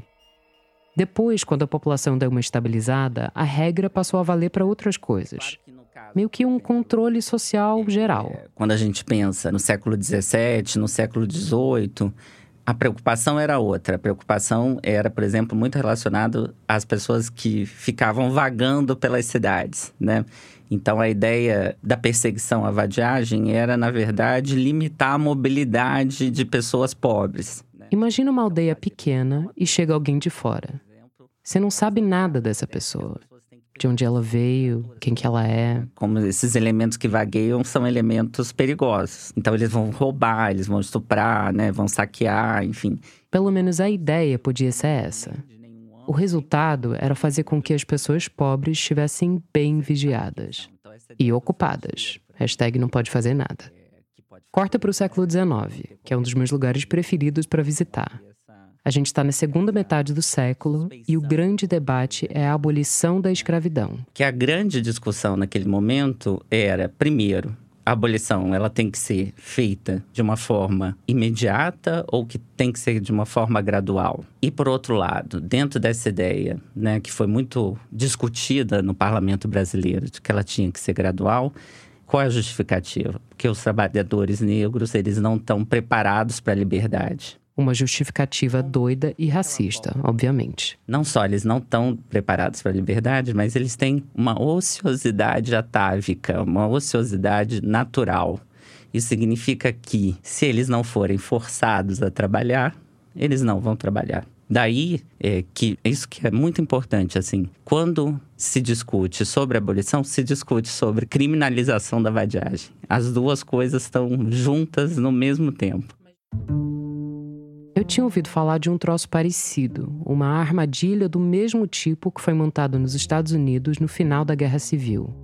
Depois, quando a população deu uma estabilizada, a regra passou a valer para outras coisas. Meio que um controle social geral. Quando a gente pensa no século XVII, no século XVIII, a preocupação era outra. A preocupação era, por exemplo, muito relacionado às pessoas que ficavam vagando pelas cidades, né? Então, a ideia da perseguição à vadiagem era, na verdade, limitar a mobilidade de pessoas pobres. Imagina uma aldeia pequena e chega alguém de fora. Você não sabe nada dessa pessoa. De onde ela veio, quem que ela é. Como esses elementos que vagueiam são elementos perigosos. Então eles vão roubar, eles vão estuprar, né? Vão saquear, enfim. Pelo menos a ideia podia ser essa. O resultado era fazer com que as pessoas pobres estivessem bem vigiadas e ocupadas. Hashtag não pode fazer nada. Corta para o século XIX, que é um dos meus lugares preferidos para visitar. A gente está na segunda metade do século e o grande debate é a abolição da escravidão. Que a grande discussão naquele momento era, primeiro, a abolição ela tem que ser feita de uma forma imediata ou que tem que ser de uma forma gradual. E por outro lado, dentro dessa ideia, né, que foi muito discutida no parlamento brasileiro de que ela tinha que ser gradual, qual é a justificativa? Porque os trabalhadores negros eles não estão preparados para a liberdade. Uma justificativa doida e racista, obviamente. Não só eles não estão preparados para a liberdade, mas eles têm uma ociosidade atávica, uma ociosidade natural. Isso significa que, se eles não forem forçados a trabalhar, eles não vão trabalhar. Daí é que isso que é muito importante, assim, quando se discute sobre abolição, se discute sobre criminalização da vadiagem. As duas coisas estão juntas no mesmo tempo. Eu tinha ouvido falar de um troço parecido, uma armadilha do mesmo tipo que foi montada nos Estados Unidos no final da Guerra Civil.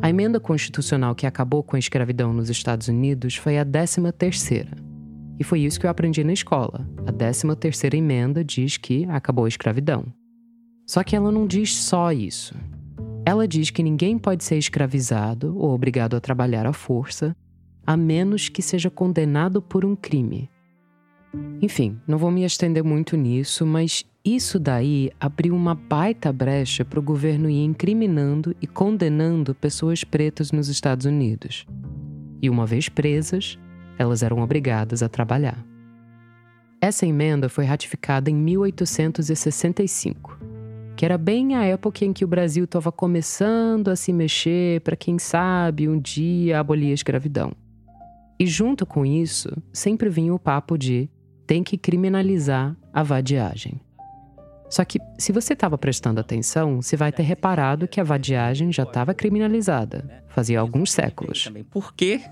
A emenda constitucional que acabou com a escravidão nos Estados Unidos foi a 13 terceira. E foi isso que eu aprendi na escola. A 13 terceira emenda diz que acabou a escravidão. Só que ela não diz só isso. Ela diz que ninguém pode ser escravizado ou obrigado a trabalhar à força, a menos que seja condenado por um crime. Enfim, não vou me estender muito nisso, mas isso daí abriu uma baita brecha para o governo ir incriminando e condenando pessoas pretas nos Estados Unidos. E uma vez presas, elas eram obrigadas a trabalhar. Essa emenda foi ratificada em 1865, que era bem a época em que o Brasil estava começando a se mexer para, quem sabe, um dia abolir a escravidão. E junto com isso, sempre vinha o papo de tem que criminalizar a vadiagem. Só que, se você estava prestando atenção, você vai ter reparado que a vadiagem já estava criminalizada, fazia alguns séculos. Por que,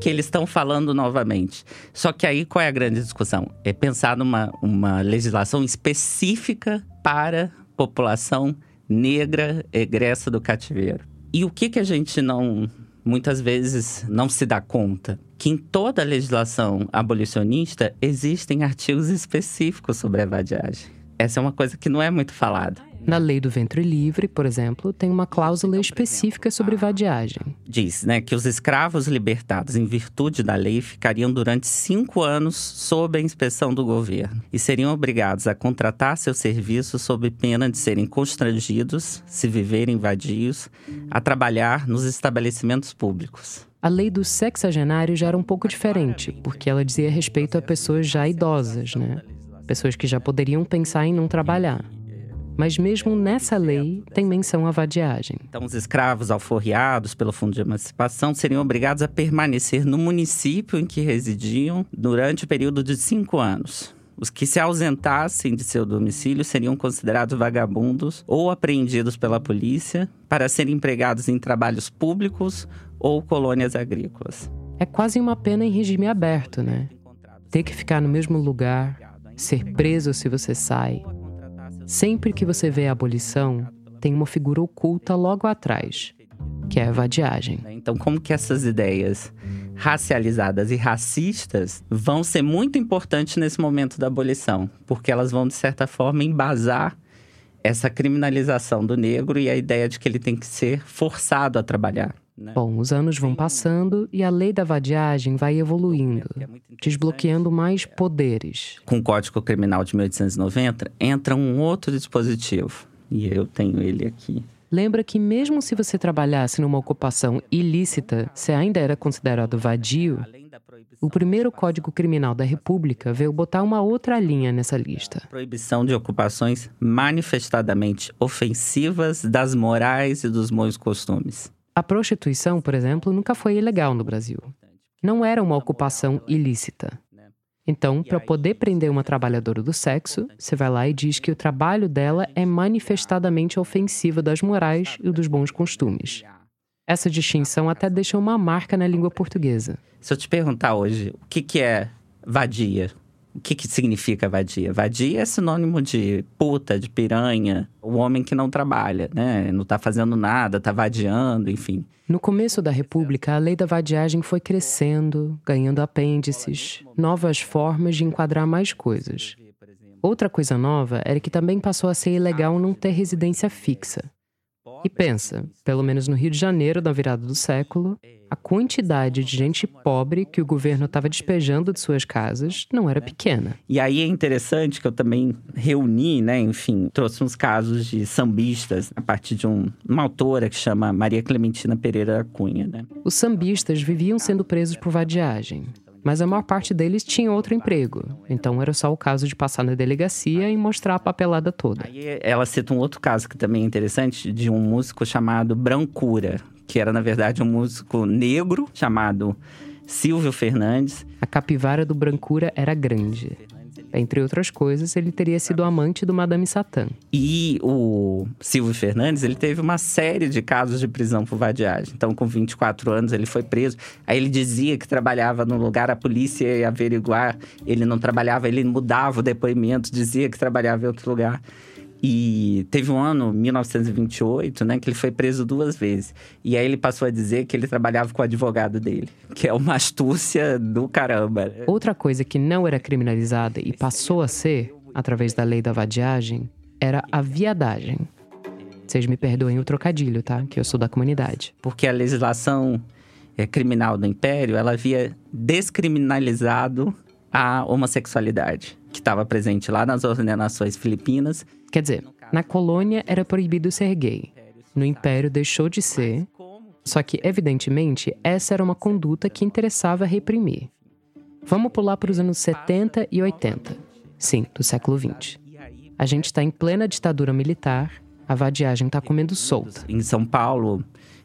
que eles estão falando novamente? Só que aí qual é a grande discussão? É pensar numa uma legislação específica para população negra egressa do cativeiro. E o que, que a gente não muitas vezes não se dá conta que em toda a legislação abolicionista existem artigos específicos sobre a vadiagem. Essa é uma coisa que não é muito falada. Na lei do ventre livre, por exemplo, tem uma cláusula específica sobre vadiagem. Diz né, que os escravos libertados em virtude da lei ficariam durante cinco anos sob a inspeção do governo e seriam obrigados a contratar seus serviços sob pena de serem constrangidos, se viverem vadios, a trabalhar nos estabelecimentos públicos. A lei do sexagenário já era um pouco diferente, porque ela dizia respeito a pessoas já idosas, né? Pessoas que já poderiam pensar em não trabalhar. Mas mesmo nessa lei tem menção à vadiagem. Então, os escravos alforriados pelo Fundo de Emancipação seriam obrigados a permanecer no município em que residiam durante o período de cinco anos. Os que se ausentassem de seu domicílio seriam considerados vagabundos ou apreendidos pela polícia para serem empregados em trabalhos públicos ou colônias agrícolas. É quase uma pena em regime aberto, né? Ter que ficar no mesmo lugar, ser preso se você sai, Sempre que você vê a abolição, tem uma figura oculta logo atrás, que é a vadiagem. Então, como que essas ideias racializadas e racistas vão ser muito importantes nesse momento da abolição, porque elas vão, de certa forma, embasar essa criminalização do negro e a ideia de que ele tem que ser forçado a trabalhar. Né? Bom, os anos vão passando e a lei da vadiagem vai evoluindo, desbloqueando mais poderes. Com o Código Criminal de 1890, entra um outro dispositivo. E eu tenho ele aqui. Lembra que mesmo se você trabalhasse numa ocupação ilícita, você ainda era considerado vadio? O primeiro Código Criminal da República veio botar uma outra linha nessa lista. Proibição de ocupações manifestadamente ofensivas das morais e dos bons costumes. A prostituição, por exemplo, nunca foi ilegal no Brasil. Não era uma ocupação ilícita. Então, para poder prender uma trabalhadora do sexo, você vai lá e diz que o trabalho dela é manifestadamente ofensivo das morais e dos bons costumes. Essa distinção até deixa uma marca na língua portuguesa. Se eu te perguntar hoje o que, que é vadia, o que, que significa vadia? Vadia é sinônimo de puta, de piranha, o homem que não trabalha, né? Não está fazendo nada, está vadiando, enfim. No começo da República, a lei da vadiagem foi crescendo, ganhando apêndices, novas formas de enquadrar mais coisas. Outra coisa nova era que também passou a ser ilegal não ter residência fixa. E pensa, pelo menos no Rio de Janeiro, na virada do século, a quantidade de gente pobre que o governo estava despejando de suas casas não era pequena. E aí é interessante que eu também reuni, né, enfim, trouxe uns casos de sambistas a partir de um, uma autora que chama Maria Clementina Pereira Cunha, né? Os sambistas viviam sendo presos por vadiagem. Mas a maior parte deles tinha outro emprego, então era só o caso de passar na delegacia e mostrar a papelada toda. Aí ela cita um outro caso que também é interessante, de um músico chamado Brancura, que era, na verdade, um músico negro chamado Silvio Fernandes. A capivara do Brancura era grande. Entre outras coisas, ele teria sido amante do Madame Satã. E o Silvio Fernandes, ele teve uma série de casos de prisão por vadiagem. Então, com 24 anos, ele foi preso. Aí ele dizia que trabalhava no lugar, a polícia ia averiguar. Ele não trabalhava, ele mudava o depoimento, dizia que trabalhava em outro lugar. E teve um ano, 1928, né, que ele foi preso duas vezes. E aí ele passou a dizer que ele trabalhava com o advogado dele, que é uma astúcia do caramba. Outra coisa que não era criminalizada e passou a ser, através da lei da vadiagem, era a viadagem. Vocês me perdoem o trocadilho, tá? Que eu sou da comunidade. Porque a legislação é, criminal do Império, ela havia descriminalizado a homossexualidade, que estava presente lá nas ordenações filipinas Quer dizer, na colônia era proibido ser gay. No império deixou de ser. Só que, evidentemente, essa era uma conduta que interessava reprimir. Vamos pular para os anos 70 e 80. Sim, do século 20. A gente está em plena ditadura militar, a vadiagem está comendo solta. Em São Paulo,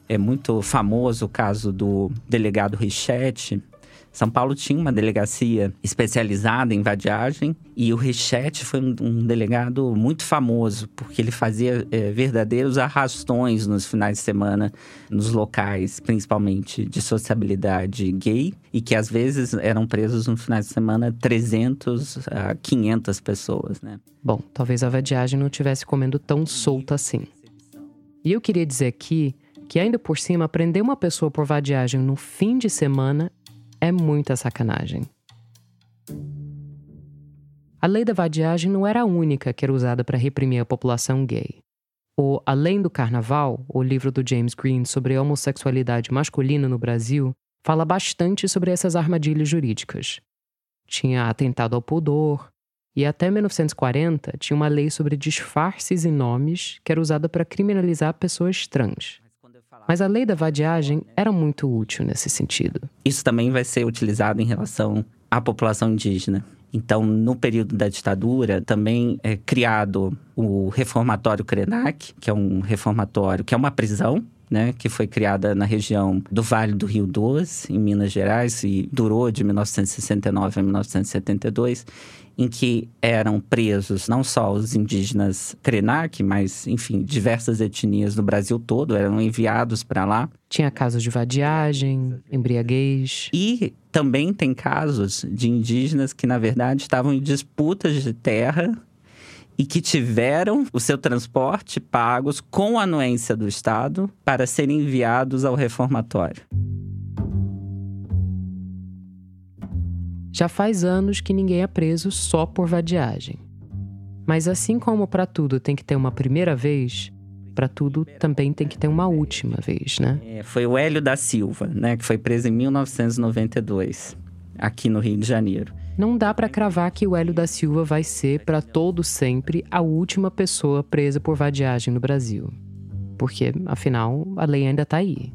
é muito famoso o caso do delegado Richetti, são Paulo tinha uma delegacia especializada em vadiagem e o Richete foi um, delegado muito famoso porque ele fazia é, verdadeiros arrastões nos finais de semana nos locais, principalmente de sociabilidade gay e que às vezes eram presos no final de semana 300 a 500 pessoas, né? Bom, talvez a vadiagem não tivesse comendo tão solta assim. E eu queria dizer aqui que ainda por cima prender uma pessoa por vadiagem no fim de semana é muita sacanagem. A lei da vadiagem não era a única que era usada para reprimir a população gay. O Além do Carnaval, o livro do James Green sobre homossexualidade masculina no Brasil, fala bastante sobre essas armadilhas jurídicas. Tinha atentado ao pudor, e até 1940 tinha uma lei sobre disfarces e nomes que era usada para criminalizar pessoas trans. Mas a lei da vadiagem era muito útil nesse sentido. Isso também vai ser utilizado em relação à população indígena. Então, no período da ditadura, também é criado o reformatório Krenak, que é um reformatório, que é uma prisão, né, que foi criada na região do Vale do Rio Doce, em Minas Gerais, e durou de 1969 a 1972 em que eram presos não só os indígenas Krenak, mas, enfim, diversas etnias do Brasil todo eram enviados para lá. Tinha casos de vadiagem, embriaguez. E também tem casos de indígenas que, na verdade, estavam em disputas de terra e que tiveram o seu transporte pagos com anuência do Estado para serem enviados ao reformatório. Já faz anos que ninguém é preso só por vadiagem. Mas assim como para tudo tem que ter uma primeira vez, para tudo também tem que ter uma última vez, né? É, foi o Hélio da Silva, né, que foi preso em 1992, aqui no Rio de Janeiro. Não dá para cravar que o Hélio da Silva vai ser para todo sempre a última pessoa presa por vadiagem no Brasil. Porque, afinal, a lei ainda tá aí.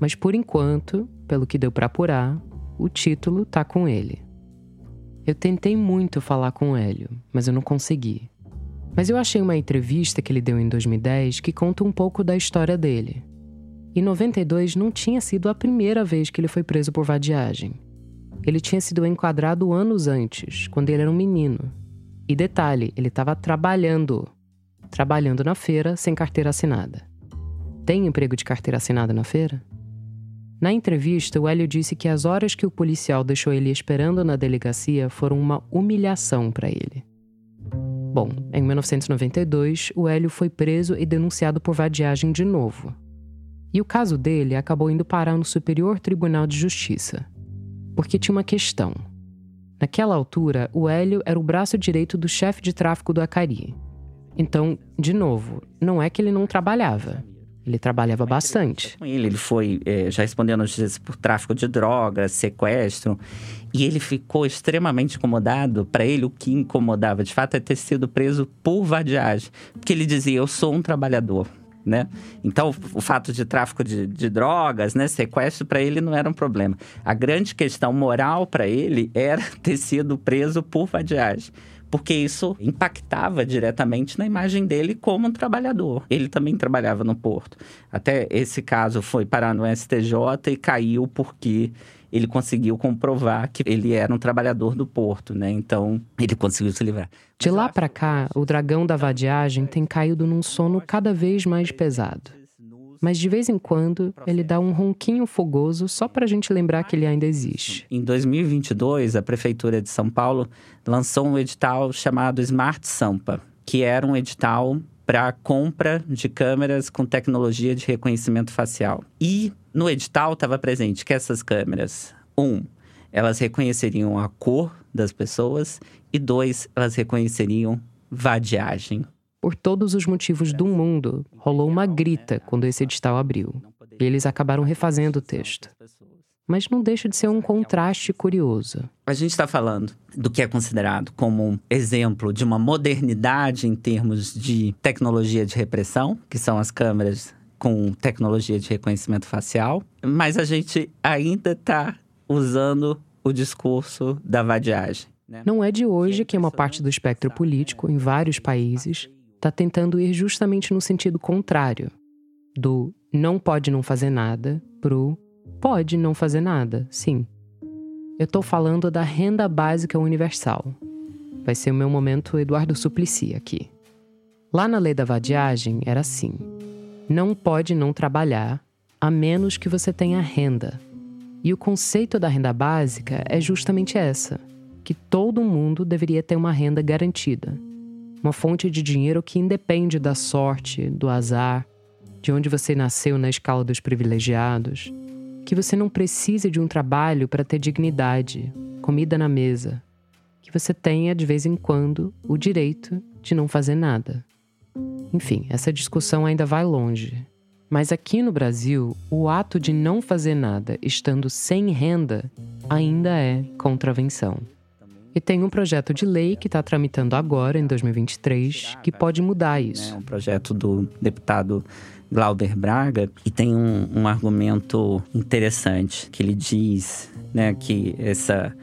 Mas por enquanto, pelo que deu para apurar, o título tá com ele. Eu tentei muito falar com o Hélio, mas eu não consegui. Mas eu achei uma entrevista que ele deu em 2010 que conta um pouco da história dele. Em 92 não tinha sido a primeira vez que ele foi preso por vadiagem. Ele tinha sido enquadrado anos antes, quando ele era um menino. E detalhe, ele estava trabalhando. Trabalhando na feira sem carteira assinada. Tem emprego de carteira assinada na feira? Na entrevista, o Hélio disse que as horas que o policial deixou ele esperando na delegacia foram uma humilhação para ele. Bom, em 1992, o Hélio foi preso e denunciado por vadiagem de novo. E o caso dele acabou indo parar no Superior Tribunal de Justiça. Porque tinha uma questão. Naquela altura, o Hélio era o braço direito do chefe de tráfico do Acari. Então, de novo, não é que ele não trabalhava. Ele trabalhava bastante. Ele, ele foi é, já respondendo notícias por tráfico de drogas, sequestro. E ele ficou extremamente incomodado. Para ele, o que incomodava de fato é ter sido preso por vadiagem. Porque ele dizia: Eu sou um trabalhador. Né? Então, o fato de tráfico de, de drogas, né, sequestro, para ele não era um problema. A grande questão moral para ele era ter sido preso por vadiagem porque isso impactava diretamente na imagem dele como um trabalhador. Ele também trabalhava no porto. Até esse caso foi parar no STJ e caiu porque ele conseguiu comprovar que ele era um trabalhador do porto, né? Então, ele conseguiu se livrar. De lá para cá, o dragão da vadiagem tem caído num sono cada vez mais pesado mas de vez em quando ele dá um ronquinho fogoso só para a gente lembrar que ele ainda existe. Em 2022, a Prefeitura de São Paulo lançou um edital chamado Smart Sampa, que era um edital para compra de câmeras com tecnologia de reconhecimento facial. E no edital estava presente que essas câmeras, um, elas reconheceriam a cor das pessoas e dois, elas reconheceriam vadiagem. Por todos os motivos do mundo, rolou uma grita quando esse edital abriu. E eles acabaram refazendo o texto. Mas não deixa de ser um contraste curioso. A gente está falando do que é considerado como um exemplo de uma modernidade em termos de tecnologia de repressão, que são as câmeras com tecnologia de reconhecimento facial, mas a gente ainda está usando o discurso da vadiagem. Né? Não é de hoje que uma parte do espectro político, em vários países, está tentando ir justamente no sentido contrário do não pode não fazer nada pro pode não fazer nada, sim. Eu estou falando da renda básica universal. Vai ser o meu momento Eduardo Suplicy aqui. Lá na lei da vadiagem era assim: não pode não trabalhar a menos que você tenha renda. E o conceito da renda básica é justamente essa: que todo mundo deveria ter uma renda garantida uma fonte de dinheiro que independe da sorte, do azar, de onde você nasceu na escala dos privilegiados, que você não precise de um trabalho para ter dignidade, comida na mesa, que você tenha de vez em quando o direito de não fazer nada. Enfim, essa discussão ainda vai longe. Mas aqui no Brasil, o ato de não fazer nada estando sem renda ainda é contravenção. E tem um projeto de lei que está tramitando agora, em 2023, que pode mudar isso. É um projeto do deputado Glauber Braga, e tem um, um argumento interessante, que ele diz né, que essa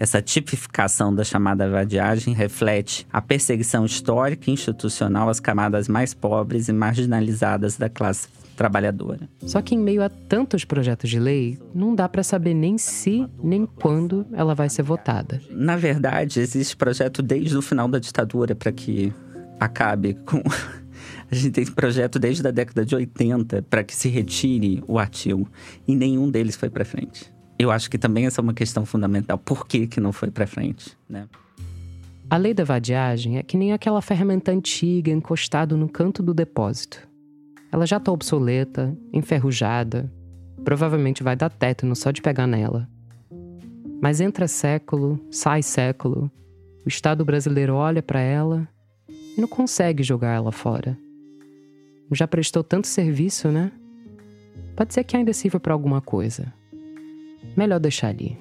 essa tipificação da chamada vadiagem reflete a perseguição histórica e institucional às camadas mais pobres e marginalizadas da classe trabalhadora. Só que em meio a tantos projetos de lei, não dá para saber nem se nem quando ela vai ser votada. Na verdade, existe projeto desde o final da ditadura para que acabe com a gente tem projeto desde a década de 80 para que se retire o artigo e nenhum deles foi para frente. Eu acho que também essa é uma questão fundamental. Por que, que não foi para frente, né? A lei da vadiagem é que nem aquela ferramenta antiga encostada no canto do depósito. Ela já está obsoleta, enferrujada, provavelmente vai dar tétano só de pegar nela. Mas entra século, sai século, o Estado brasileiro olha para ela e não consegue jogar ela fora. Já prestou tanto serviço, né? Pode ser que ainda sirva para alguma coisa. Melhor deixar ali.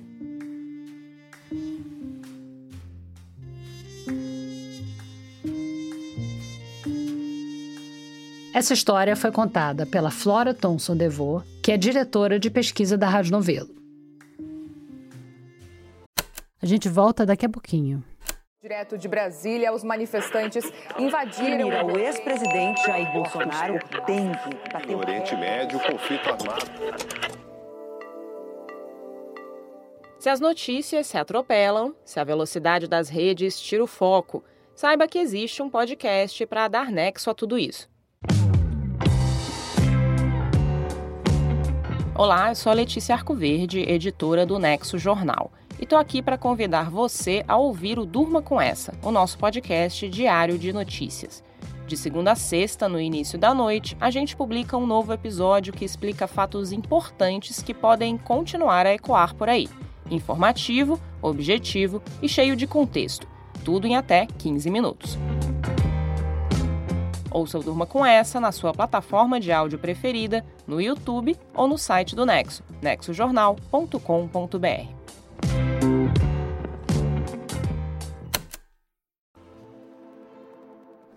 Essa história foi contada pela Flora Thomson DeVoe, que é diretora de pesquisa da Rádio Novelo. A gente volta daqui a pouquinho. Direto de Brasília, os manifestantes invadiram. o ex-presidente Jair Bolsonaro tem que bater No Oriente Médio, conflito armado. Se as notícias se atropelam, se a velocidade das redes tira o foco, saiba que existe um podcast para dar nexo a tudo isso. Olá, eu sou a Letícia Arcoverde, editora do Nexo Jornal, e estou aqui para convidar você a ouvir o Durma com Essa, o nosso podcast diário de notícias. De segunda a sexta, no início da noite, a gente publica um novo episódio que explica fatos importantes que podem continuar a ecoar por aí. Informativo, objetivo e cheio de contexto. Tudo em até 15 minutos. Ouça o Durma com essa na sua plataforma de áudio preferida, no YouTube ou no site do Nexo, nexojornal.com.br.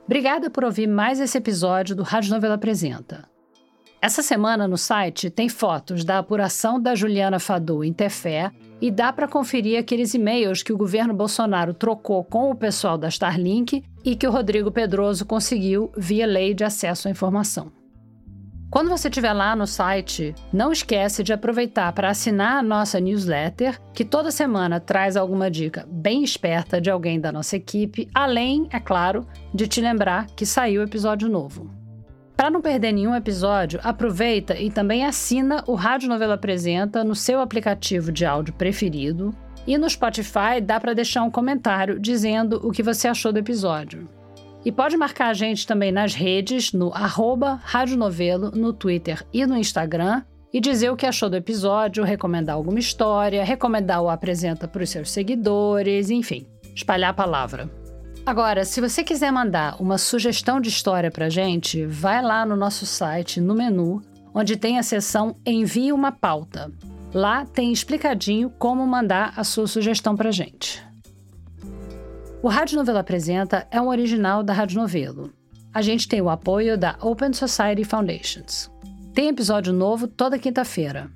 Obrigada por ouvir mais esse episódio do Rádio Novela Apresenta. Essa semana no site tem fotos da apuração da Juliana Fadu em Tefé e dá para conferir aqueles e-mails que o governo Bolsonaro trocou com o pessoal da Starlink e que o Rodrigo Pedroso conseguiu via lei de acesso à informação. Quando você estiver lá no site, não esquece de aproveitar para assinar a nossa newsletter, que toda semana traz alguma dica bem esperta de alguém da nossa equipe, além, é claro, de te lembrar que saiu episódio novo. Para não perder nenhum episódio, aproveita e também assina o Rádio Novela Apresenta no seu aplicativo de áudio preferido. E no Spotify dá para deixar um comentário dizendo o que você achou do episódio. E pode marcar a gente também nas redes, no arroba Rádio Novelo, no Twitter e no Instagram, e dizer o que achou do episódio, recomendar alguma história, recomendar o Apresenta para os seus seguidores, enfim, espalhar a palavra. Agora, se você quiser mandar uma sugestão de história pra gente, vai lá no nosso site, no menu, onde tem a seção Envie uma pauta. Lá tem explicadinho como mandar a sua sugestão pra gente. O Rádio Novelo Apresenta é um original da Rádio Novelo. A gente tem o apoio da Open Society Foundations. Tem episódio novo toda quinta-feira.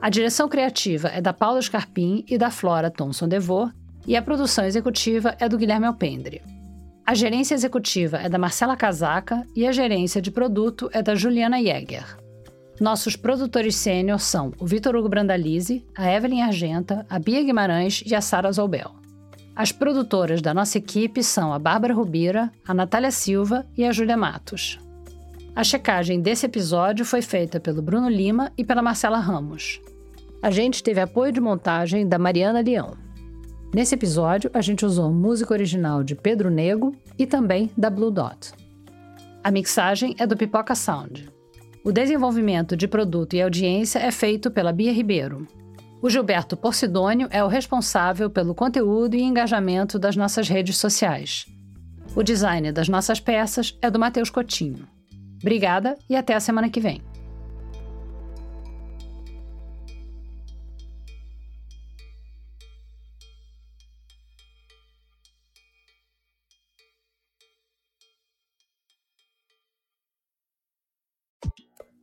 A direção criativa é da Paula Scarpim e da Flora Thomson DeVoe, e a produção executiva é do Guilherme Alpendre. A gerência executiva é da Marcela Casaca e a gerência de produto é da Juliana Jäger. Nossos produtores sênior são o Vitor Hugo Brandalize, a Evelyn Argenta, a Bia Guimarães e a Sara Zolbel. As produtoras da nossa equipe são a Bárbara Rubira, a Natália Silva e a Júlia Matos. A checagem desse episódio foi feita pelo Bruno Lima e pela Marcela Ramos. A gente teve apoio de montagem da Mariana Leão. Nesse episódio, a gente usou música original de Pedro Nego e também da Blue Dot. A mixagem é do Pipoca Sound. O desenvolvimento de produto e audiência é feito pela Bia Ribeiro. O Gilberto Porcidônio é o responsável pelo conteúdo e engajamento das nossas redes sociais. O design das nossas peças é do Matheus Cotinho. Obrigada e até a semana que vem.